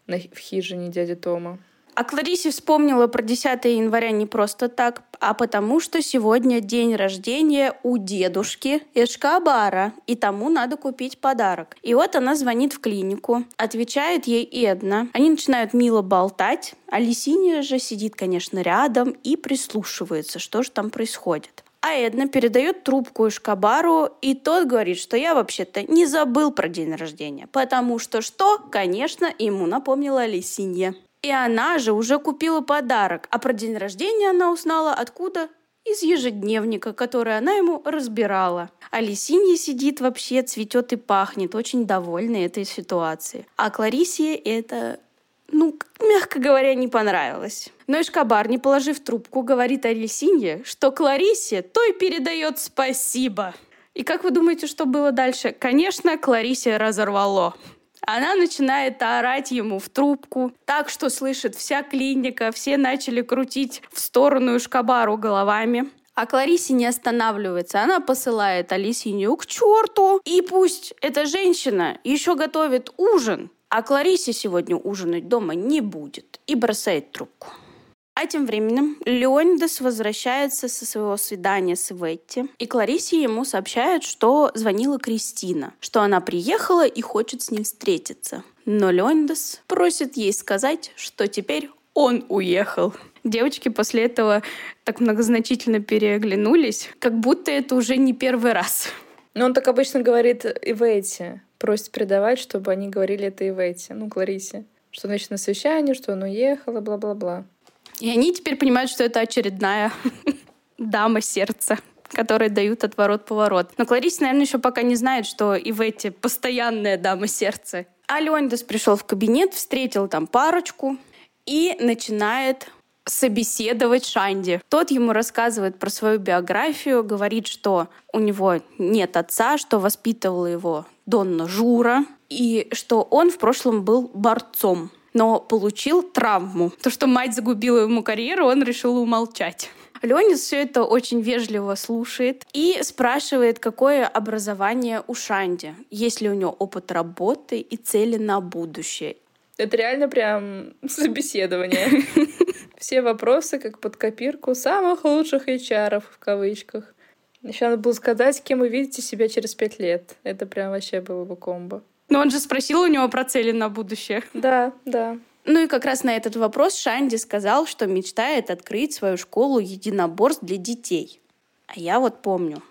на, в хижине дяди Тома. А Кларисе вспомнила про 10 января не просто так, а потому что сегодня день рождения у дедушки Эшкабара, и тому надо купить подарок. И вот она звонит в клинику, отвечает ей Эдна. Они начинают мило болтать, а Лисиния же сидит, конечно, рядом и прислушивается, что же там происходит. А Эдна передает трубку Эшкабару, и тот говорит, что я вообще-то не забыл про день рождения, потому что что, конечно, ему напомнила Лисинья. И она же уже купила подарок. А про день рождения она узнала откуда? Из ежедневника, который она ему разбирала. А Лисинья сидит вообще, цветет и пахнет, очень довольна этой ситуацией. А Кларисе это ну, мягко говоря, не понравилось. Но Ишкабар, не положив трубку, говорит Алисинье, что Кларисе той передает спасибо. И как вы думаете, что было дальше? Конечно, Кларисе разорвало. Она начинает орать ему в трубку, так что слышит вся клиника, все начали крутить в сторону Шкабару головами. А Кларисе не останавливается. Она посылает Алисинью к черту. И пусть эта женщина еще готовит ужин, а Кларисе сегодня ужинать дома не будет. И бросает трубку. А тем временем Леонидас возвращается со своего свидания с Ветти, и Кларисе ему сообщают, что звонила Кристина, что она приехала и хочет с ним встретиться. Но Леонидас просит ей сказать, что теперь он уехал. Девочки после этого так многозначительно переглянулись, как будто это уже не первый раз. Но он так обычно говорит Ивете, просит передавать, чтобы они говорили это Ивете, ну, Кларисе. Что значит на совещании, что он уехал, и бла-бла-бла. И они теперь понимают, что это очередная дама сердца которые дают отворот-поворот. Но Клариса, наверное, еще пока не знает, что и в эти постоянная дама сердца. А Леонидас пришел в кабинет, встретил там парочку и начинает собеседовать Шанди. Тот ему рассказывает про свою биографию, говорит, что у него нет отца, что воспитывала его Донна Жура, и что он в прошлом был борцом но получил травму. То, что мать загубила ему карьеру, он решил умолчать. Леонид все это очень вежливо слушает и спрашивает, какое образование у Шанди, есть ли у него опыт работы и цели на будущее. Это реально прям собеседование. Все вопросы как под копирку самых лучших HR в кавычках. Еще надо было сказать, кем вы видите себя через пять лет. Это прям вообще было бы комбо. Но он же спросил у него про цели на будущее. Да, да. Ну и как раз на этот вопрос Шанди сказал, что мечтает открыть свою школу единоборств для детей. А я вот помню,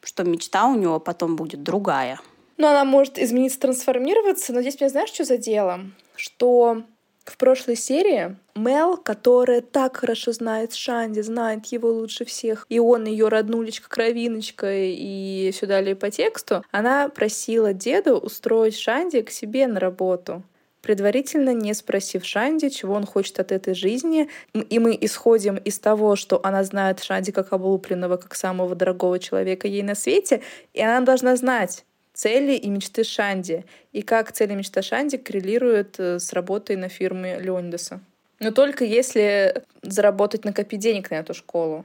что мечта у него потом будет другая. Ну, она может измениться, трансформироваться, но здесь, мне знаешь, что за дело? Что в прошлой серии Мел, которая так хорошо знает Шанди, знает его лучше всех, и он ее роднулечка, кровиночка и все далее по тексту, она просила деду устроить Шанди к себе на работу предварительно не спросив Шанди, чего он хочет от этой жизни. И мы исходим из того, что она знает Шанди как облупленного, как самого дорогого человека ей на свете, и она должна знать, цели и мечты Шанди, и как цели и мечта Шанди коррелируют э, с работой на фирме Леонидаса. Но только если заработать, накопить денег на эту школу.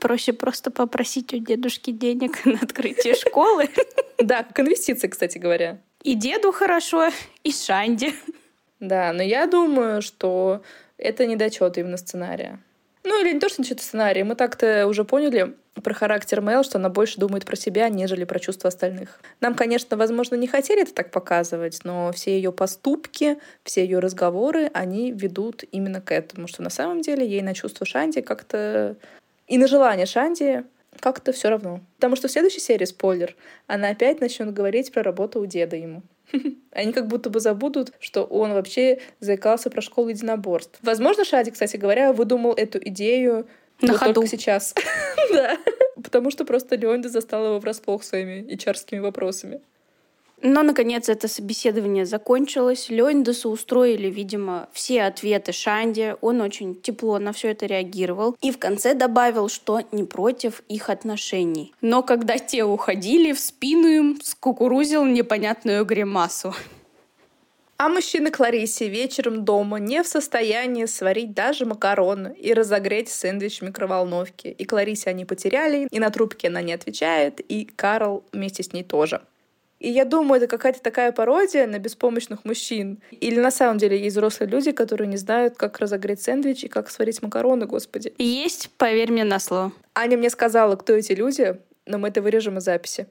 Проще просто попросить у дедушки денег на открытие школы. Да, как инвестиции, кстати говоря. И деду хорошо, и Шанди. Да, но я думаю, что это недочет именно сценария. Ну или не то, что насчет сценария. Мы так-то уже поняли про характер Мэл, что она больше думает про себя, нежели про чувства остальных. Нам, конечно, возможно, не хотели это так показывать, но все ее поступки, все ее разговоры, они ведут именно к этому, что на самом деле ей на чувство Шанди как-то и на желание Шанди как-то все равно. Потому что в следующей серии, спойлер, она опять начнет говорить про работу у деда ему. Они как будто бы забудут, что он вообще заикался про школу единоборств. Возможно, Шади, кстати говоря, выдумал эту идею на вот ходу. только сейчас. да. Потому что просто Леонид застал его врасплох своими ичарскими вопросами. Но, наконец, это собеседование закончилось. Леонидасу устроили, видимо, все ответы Шанди. Он очень тепло на все это реагировал. И в конце добавил, что не против их отношений. Но когда те уходили, в спину им скукурузил непонятную гримасу. А мужчины Кларисе вечером дома не в состоянии сварить даже макароны и разогреть сэндвич в микроволновке. И Кларисе они потеряли, и на трубке она не отвечает, и Карл вместе с ней тоже. И я думаю, это какая-то такая пародия на беспомощных мужчин. Или на самом деле есть взрослые люди, которые не знают, как разогреть сэндвич и как сварить макароны, господи. Есть, поверь мне на слово. Аня мне сказала, кто эти люди, но мы это вырежем из записи.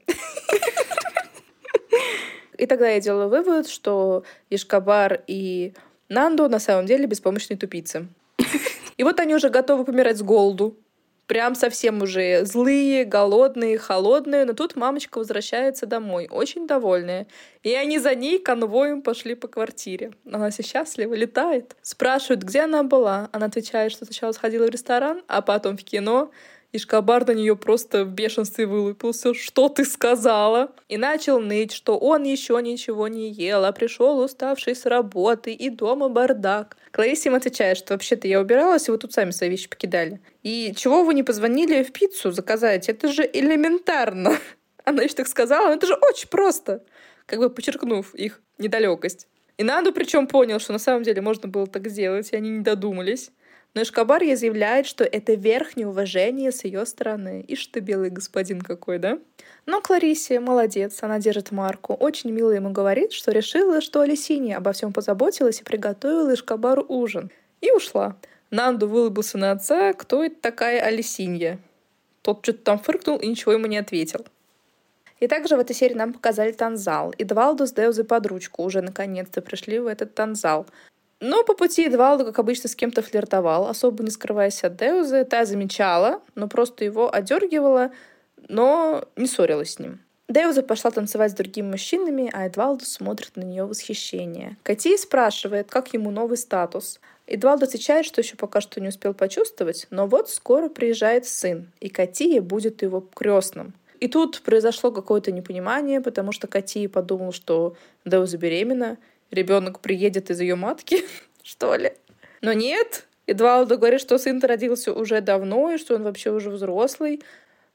И тогда я делала вывод, что Ишкабар и Нандо на самом деле беспомощные тупицы. И вот они уже готовы помирать с голоду. Прям совсем уже злые, голодные, холодные. Но тут мамочка возвращается домой, очень довольная. И они за ней конвоем пошли по квартире. Она все счастлива, летает. Спрашивают, где она была. Она отвечает, что сначала сходила в ресторан, а потом в кино. И Шкабар на нее просто в бешенстве вылупился. Что ты сказала? И начал ныть, что он еще ничего не ел, а пришел уставший с работы, и дома бардак. Клариса отвечает, что вообще-то я убиралась, и вы тут сами свои вещи покидали. И чего вы не позвонили в пиццу заказать? Это же элементарно. Она еще так сказала, это же очень просто. Как бы подчеркнув их недалекость. И Наду причем понял, что на самом деле можно было так сделать, и они не додумались. Но Эшкабар ей заявляет, что это верхнее уважение с ее стороны. И что белый господин какой, да? Но Кларисе молодец, она держит марку. Очень мило ему говорит, что решила, что Алисиния обо всем позаботилась и приготовила Эшкабару ужин. И ушла. Нанду вылыбился на отца, кто это такая Алисинья. Тот что-то там фыркнул и ничего ему не ответил. И также в этой серии нам показали танзал. И Двалду с Деузой под ручку уже наконец-то пришли в этот танзал. Но по пути Эдвалду, как обычно, с кем-то флиртовал, особо не скрываясь от Деузы. Та замечала, но просто его одергивала, но не ссорилась с ним. Деуза пошла танцевать с другими мужчинами, а Эдвалду смотрит на нее восхищение. Кати спрашивает, как ему новый статус. Эдвалд отвечает, что еще пока что не успел почувствовать, но вот скоро приезжает сын, и Катия будет его крестным. И тут произошло какое-то непонимание, потому что Катия подумал, что Деуза беременна, ребенок приедет из ее матки, что ли. Но нет, Эдвалдо говорит, что сын родился уже давно, и что он вообще уже взрослый.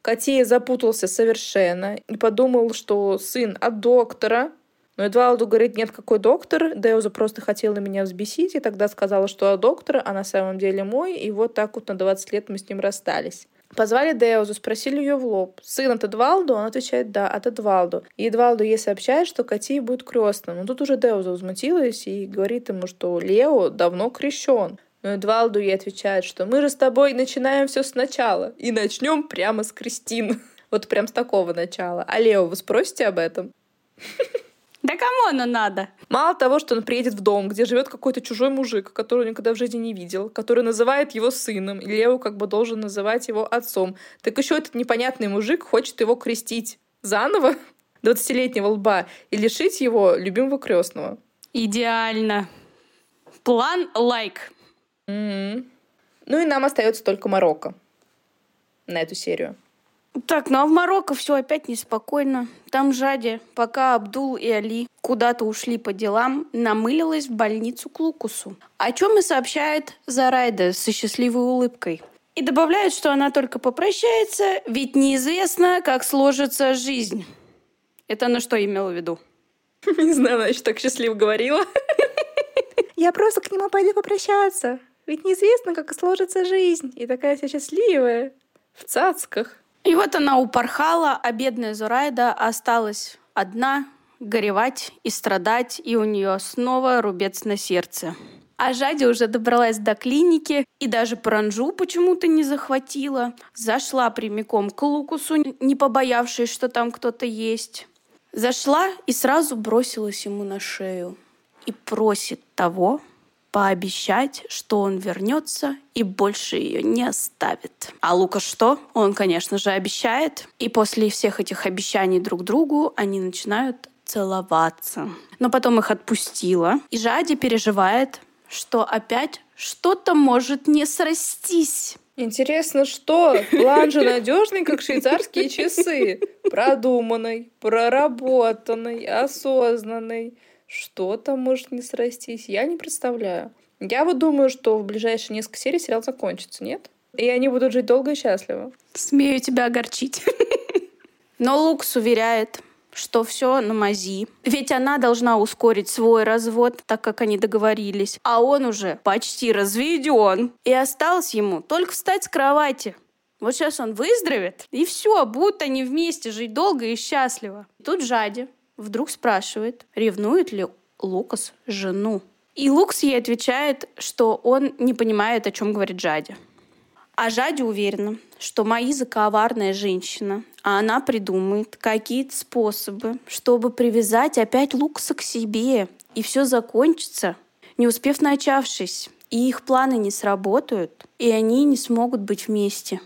Катия запутался совершенно и подумал, что сын от доктора. Но Эдвалду говорит, нет, какой доктор? Деуза просто хотела меня взбесить, и тогда сказала, что от доктора, а на самом деле мой, и вот так вот на 20 лет мы с ним расстались. Позвали Деузу, спросили ее в лоб. Сын от Эдвалду? Он отвечает, да, от Эдвалду. И Эдвалду ей сообщает, что Кати будет крестным. Но тут уже Деуза возмутилась и говорит ему, что Лео давно крещен. Но Эдвалду ей отвечает, что мы же с тобой начинаем все сначала. И начнем прямо с Кристин. Вот прям с такого начала. А Лео, вы спросите об этом? Да кому оно надо? Мало того, что он приедет в дом, где живет какой-то чужой мужик, которого никогда в жизни не видел, который называет его сыном, и Лео как бы должен называть его отцом, так еще этот непонятный мужик хочет его крестить заново 20-летнего лба и лишить его любимого крестного. Идеально. План лайк. Mm-hmm. Ну и нам остается только Марокко на эту серию. Так, ну а в Марокко все опять неспокойно. Там Жади, пока Абдул и Али куда-то ушли по делам, намылилась в больницу к Лукусу. О чем и сообщает Зарайда со счастливой улыбкой. И добавляет, что она только попрощается, ведь неизвестно, как сложится жизнь. Это на что имела в виду? Не знаю, она еще так счастливо говорила. Я просто к нему пойду попрощаться. Ведь неизвестно, как сложится жизнь. И такая вся счастливая. В цацках. И вот она упорхала, а бедная Зурайда осталась одна, горевать и страдать, и у нее снова рубец на сердце. А Жади уже добралась до клиники и даже Паранжу почему-то не захватила. Зашла прямиком к Лукусу, не побоявшись, что там кто-то есть. Зашла и сразу бросилась ему на шею и просит того, пообещать, что он вернется и больше ее не оставит. А Лука что? Он, конечно же, обещает. И после всех этих обещаний друг другу они начинают целоваться. Но потом их отпустила. И Жади переживает, что опять что-то может не срастись. Интересно, что? План же надежный, как швейцарские часы. Продуманный, проработанный, осознанный. Что там может не срастись? Я не представляю. Я вот думаю, что в ближайшие несколько серий сериал закончится, нет? И они будут жить долго и счастливо. Смею тебя огорчить. Но Лукс уверяет, что все на мази. Ведь она должна ускорить свой развод, так как они договорились. А он уже почти разведен. И осталось ему только встать с кровати. Вот сейчас он выздоровеет, и все, будут они вместе жить долго и счастливо. Тут Жади вдруг спрашивает, ревнует ли Лукас жену. И Лукс ей отвечает, что он не понимает, о чем говорит Жади. А Жади уверена, что Маиза коварная женщина, а она придумает какие-то способы, чтобы привязать опять Лукса к себе, и все закончится, не успев начавшись, и их планы не сработают, и они не смогут быть вместе.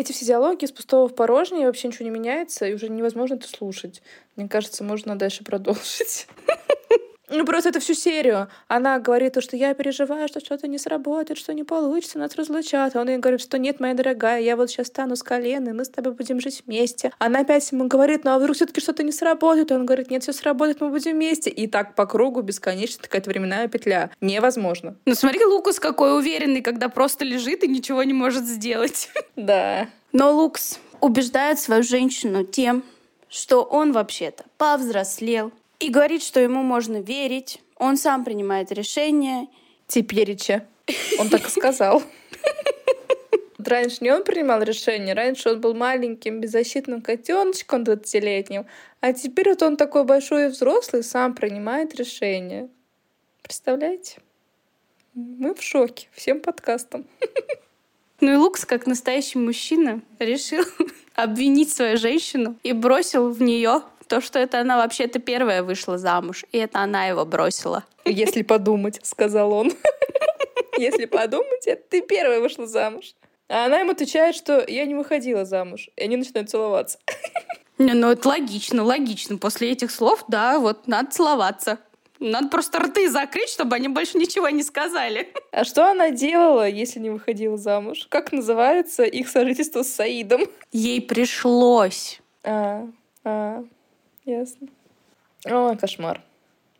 Эти все диалоги из пустого в порожнее, вообще ничего не меняется, и уже невозможно это слушать. Мне кажется, можно дальше продолжить. Ну, просто это всю серию. Она говорит, что я переживаю, что что-то не сработает, что не получится, нас разлучат. А он ей говорит, что нет, моя дорогая, я вот сейчас стану с коленом, мы с тобой будем жить вместе. Она опять ему говорит, ну а вдруг все таки что-то не сработает? Он говорит, нет, все сработает, мы будем вместе. И так по кругу бесконечно такая временная петля. Невозможно. Ну смотри, Лукас какой уверенный, когда просто лежит и ничего не может сделать. Да. Но Лукс убеждает свою женщину тем, что он вообще-то повзрослел, и говорит, что ему можно верить, он сам принимает решение. Тепереча. Он так и сказал. Раньше не он принимал решение, раньше он был маленьким, беззащитным котеночком 20-летним, а теперь вот он такой большой и взрослый, сам принимает решение. Представляете? Мы в шоке всем подкастом. Ну и Лукс, как настоящий мужчина, решил обвинить свою женщину и бросил в нее то, что это она вообще-то первая вышла замуж, и это она его бросила. Если подумать, сказал он. Если подумать, это ты первая вышла замуж. А она ему отвечает, что я не выходила замуж. И они начинают целоваться. Не, ну это логично, логично. После этих слов, да, вот надо целоваться. Надо просто рты закрыть, чтобы они больше ничего не сказали. А что она делала, если не выходила замуж? Как называется их сожительство с Саидом? Ей пришлось. А, а. Ясно. О, кошмар.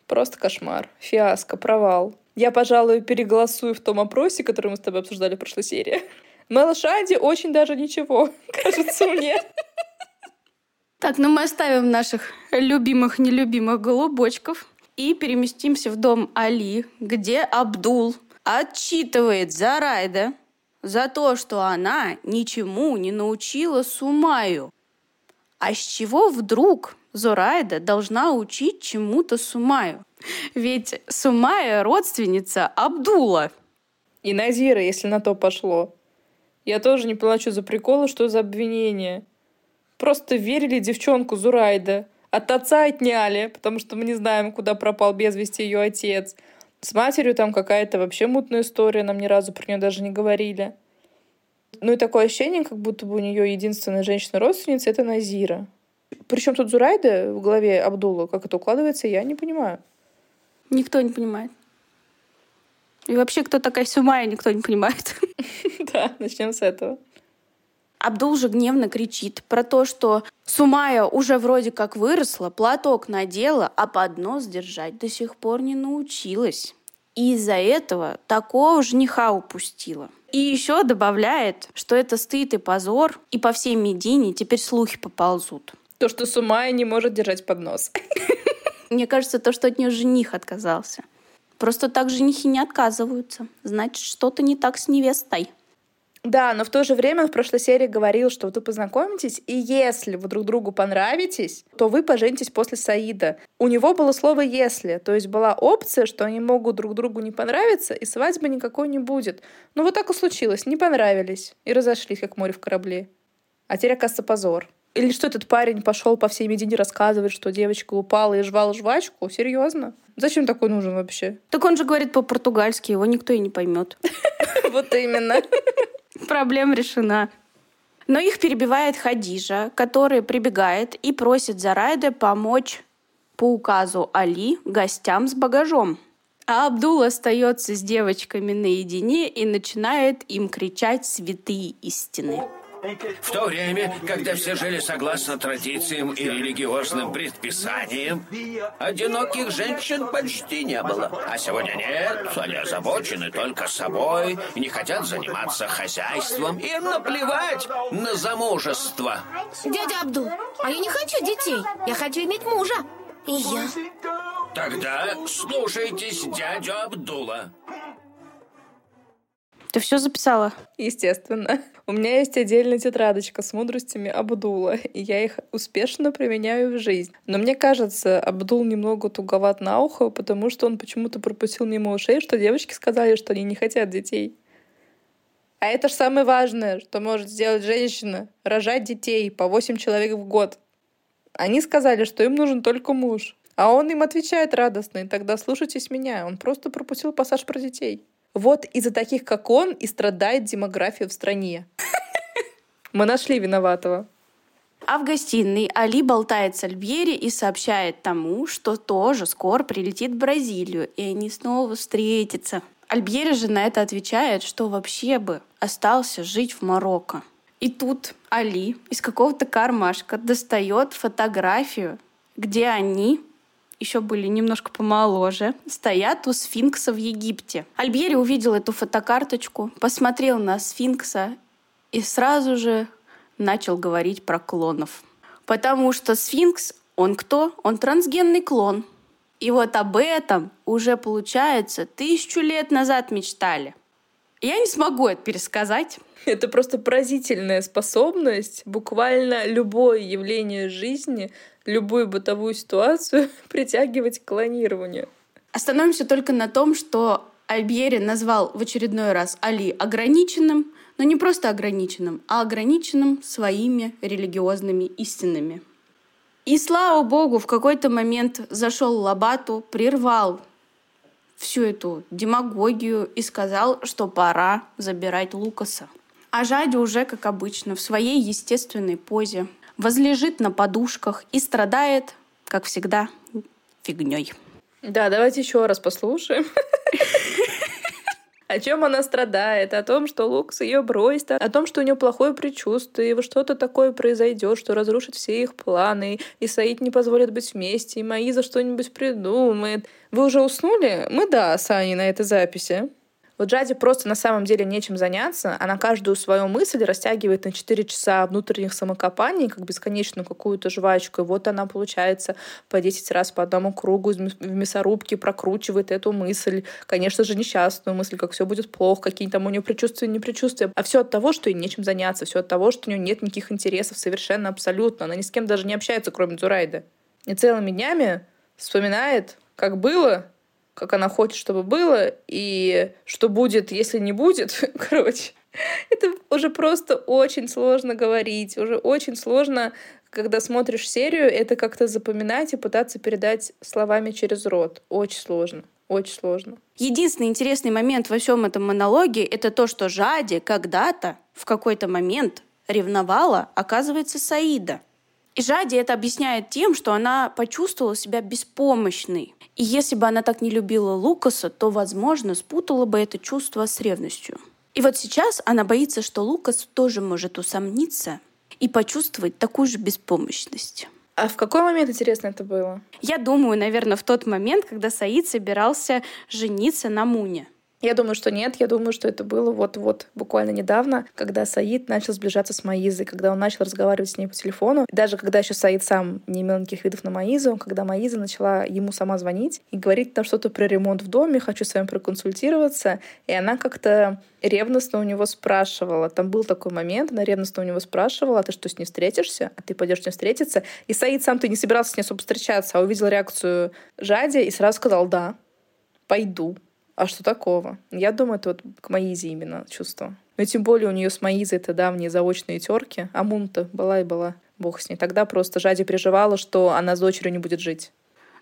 Просто кошмар. Фиаско, провал. Я, пожалуй, переголосую в том опросе, который мы с тобой обсуждали в прошлой серии. Мэл Шанди очень даже ничего, кажется мне. Так, ну мы оставим наших любимых-нелюбимых голубочков и переместимся в дом Али, где Абдул отчитывает Зарайда за то, что она ничему не научила Сумаю. А с чего вдруг Зорайда должна учить чему-то Сумаю. Ведь Сумая родственница Абдула. И Назира, если на то пошло. Я тоже не плачу за приколы, что за обвинение. Просто верили девчонку Зурайда. От отца отняли, потому что мы не знаем, куда пропал без вести ее отец. С матерью там какая-то вообще мутная история, нам ни разу про нее даже не говорили. Ну и такое ощущение, как будто бы у нее единственная женщина-родственница — это Назира. Причем тут Зурайда в голове Абдулла, как это укладывается, я не понимаю. Никто не понимает. И вообще, кто такая Сумая, никто не понимает. Да, начнем с этого. Абдул же гневно кричит про то, что Сумая уже вроде как выросла, платок надела, а поднос держать до сих пор не научилась. И из-за этого такого жениха упустила. И еще добавляет, что это стыд и позор, и по всей Медине теперь слухи поползут. То, что Сумая не может держать поднос. Мне кажется, то, что от нее жених отказался. Просто так женихи не отказываются. Значит, что-то не так с невестой. Да, но в то же время в прошлой серии говорил, что вы познакомитесь, и если вы друг другу понравитесь, то вы поженитесь после Саида. У него было слово «если», то есть была опция, что они могут друг другу не понравиться, и свадьбы никакой не будет. Но вот так и случилось, не понравились, и разошлись, как море в корабле. А теперь, оказывается, позор. Или что этот парень пошел по всей Медине рассказывать, что девочка упала и жвала жвачку? Серьезно? Зачем такой нужен вообще? Так он же говорит по-португальски, его никто и не поймет. Вот именно. Проблема решена. Но их перебивает Хадижа, который прибегает и просит Зарайда помочь по указу Али гостям с багажом. А Абдул остается с девочками наедине и начинает им кричать святые истины. В то время, когда все жили согласно традициям и религиозным предписаниям, одиноких женщин почти не было. А сегодня нет, они озабочены только собой не хотят заниматься хозяйством. Им наплевать на замужество. Дядя Абдул, а я не хочу детей. Я хочу иметь мужа. И я. Тогда слушайтесь дядю Абдула. Ты все записала? Естественно. У меня есть отдельная тетрадочка с мудростями Абдула, и я их успешно применяю в жизнь. Но мне кажется, Абдул немного туговат на ухо, потому что он почему-то пропустил мимо ушей, что девочки сказали, что они не хотят детей. А это же самое важное, что может сделать женщина — рожать детей по 8 человек в год. Они сказали, что им нужен только муж. А он им отвечает радостно, и тогда слушайтесь меня, он просто пропустил пассаж про детей. Вот из-за таких, как он, и страдает демография в стране. Мы нашли виноватого. А в гостиной Али болтает с Альбьери и сообщает тому, что тоже скоро прилетит в Бразилию, и они снова встретятся. Альбьери же на это отвечает, что вообще бы остался жить в Марокко. И тут Али из какого-то кармашка достает фотографию, где они еще были немножко помоложе, стоят у сфинкса в Египте. Альбьери увидел эту фотокарточку, посмотрел на сфинкса и сразу же начал говорить про клонов. Потому что сфинкс, он кто? Он трансгенный клон. И вот об этом уже, получается, тысячу лет назад мечтали. Я не смогу это пересказать. Это просто поразительная способность буквально любое явление жизни, любую бытовую ситуацию притягивать к клонированию. Остановимся только на том, что Альбьери назвал в очередной раз Али ограниченным, но не просто ограниченным, а ограниченным своими религиозными истинами. И слава богу, в какой-то момент зашел Лабату, прервал всю эту демагогию и сказал, что пора забирать Лукаса. А Жади уже, как обычно, в своей естественной позе возлежит на подушках и страдает, как всегда, фигней. Да, давайте еще раз послушаем. О чем она страдает, о том, что Лукс ее бросит, о том, что у нее плохое предчувствие, и что-то такое произойдет, что разрушит все их планы, и Саид не позволит быть вместе, и Маиза что-нибудь придумает. Вы уже уснули? Мы да, с Аней на этой записи. Вот Джаде просто на самом деле нечем заняться. Она каждую свою мысль растягивает на 4 часа внутренних самокопаний, как бесконечную какую-то жвачку. И вот она, получается, по 10 раз по одному кругу в мясорубке прокручивает эту мысль. Конечно же, несчастную мысль, как все будет плохо, какие там у нее предчувствия, не предчувствия. А все от того, что ей нечем заняться, все от того, что у нее нет никаких интересов совершенно абсолютно. Она ни с кем даже не общается, кроме Зурайда. И целыми днями вспоминает, как было, как она хочет, чтобы было, и что будет, если не будет. Короче, это уже просто очень сложно говорить, уже очень сложно, когда смотришь серию, это как-то запоминать и пытаться передать словами через рот. Очень сложно. Очень сложно. Единственный интересный момент во всем этом монологе — это то, что Жади когда-то, в какой-то момент, ревновала, оказывается, Саида. И Жади это объясняет тем, что она почувствовала себя беспомощной. И если бы она так не любила Лукаса, то, возможно, спутала бы это чувство с ревностью. И вот сейчас она боится, что Лукас тоже может усомниться и почувствовать такую же беспомощность. А в какой момент, интересно, это было? Я думаю, наверное, в тот момент, когда Саид собирался жениться на Муне. Я думаю, что нет. Я думаю, что это было вот-вот буквально недавно, когда Саид начал сближаться с Маизой, когда он начал разговаривать с ней по телефону. Даже когда еще Саид сам не имел никаких видов на Маизу, когда Маиза начала ему сама звонить и говорить там что-то про ремонт в доме, хочу с вами проконсультироваться. И она как-то ревностно у него спрашивала. Там был такой момент, она ревностно у него спрашивала, а ты что, с ней встретишься? А ты пойдешь с ней встретиться? И Саид сам ты не собирался с ней особо встречаться, а увидел реакцию Жади и сразу сказал «да, пойду». А что такого? Я думаю, это вот к Маизе именно чувство. Но тем более у нее с Маизой это давние заочные терки. А Мунта была и была. Бог с ней. Тогда просто Жади переживала, что она с дочерью не будет жить.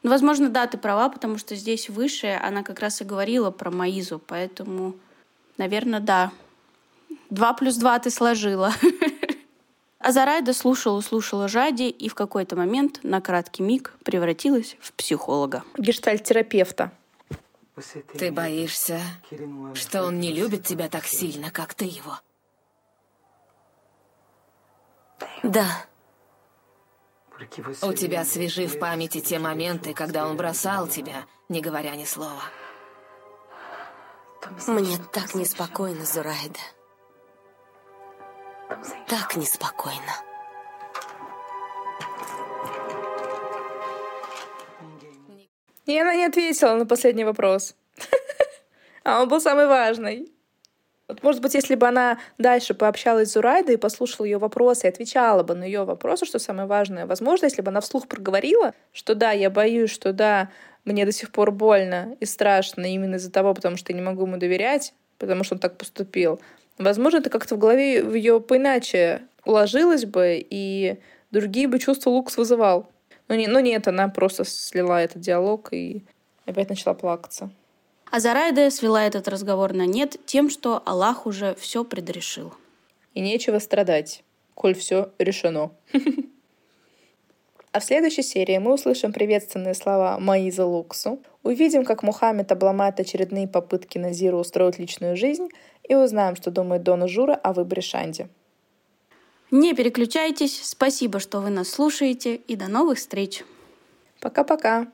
Ну, возможно, да, ты права, потому что здесь выше она как раз и говорила про Маизу, поэтому, наверное, да. Два плюс два ты сложила. А Зарайда слушала, слушала Жади и в какой-то момент на краткий миг превратилась в психолога. Гештальтерапевта. Ты боишься, что он не любит тебя так сильно, как ты его? Да. У тебя свежи в памяти те моменты, когда он бросал тебя, не говоря ни слова. Мне так неспокойно, Зурайда. Так неспокойно. И она не ответила на последний вопрос. А он был самый важный. Вот, может быть, если бы она дальше пообщалась с Зурайдой и послушала ее вопросы и отвечала бы на ее вопросы, что самое важное, возможно, если бы она вслух проговорила, что да, я боюсь, что да, мне до сих пор больно и страшно именно из-за того, потому что я не могу ему доверять, потому что он так поступил. Возможно, это как-то в голове в ее поиначе уложилось бы, и другие бы чувства Лукас вызывал. Но, не, но нет, она просто слила этот диалог и опять начала плакаться. А Зарайда свела этот разговор на нет тем, что Аллах уже все предрешил. И нечего страдать, коль все решено. А в следующей серии мы услышим приветственные слова Маиза Луксу, увидим, как Мухаммед обломает очередные попытки Назира устроить личную жизнь и узнаем, что думает Дона Жура о выборе Шанди. Не переключайтесь, спасибо, что вы нас слушаете, и до новых встреч. Пока-пока.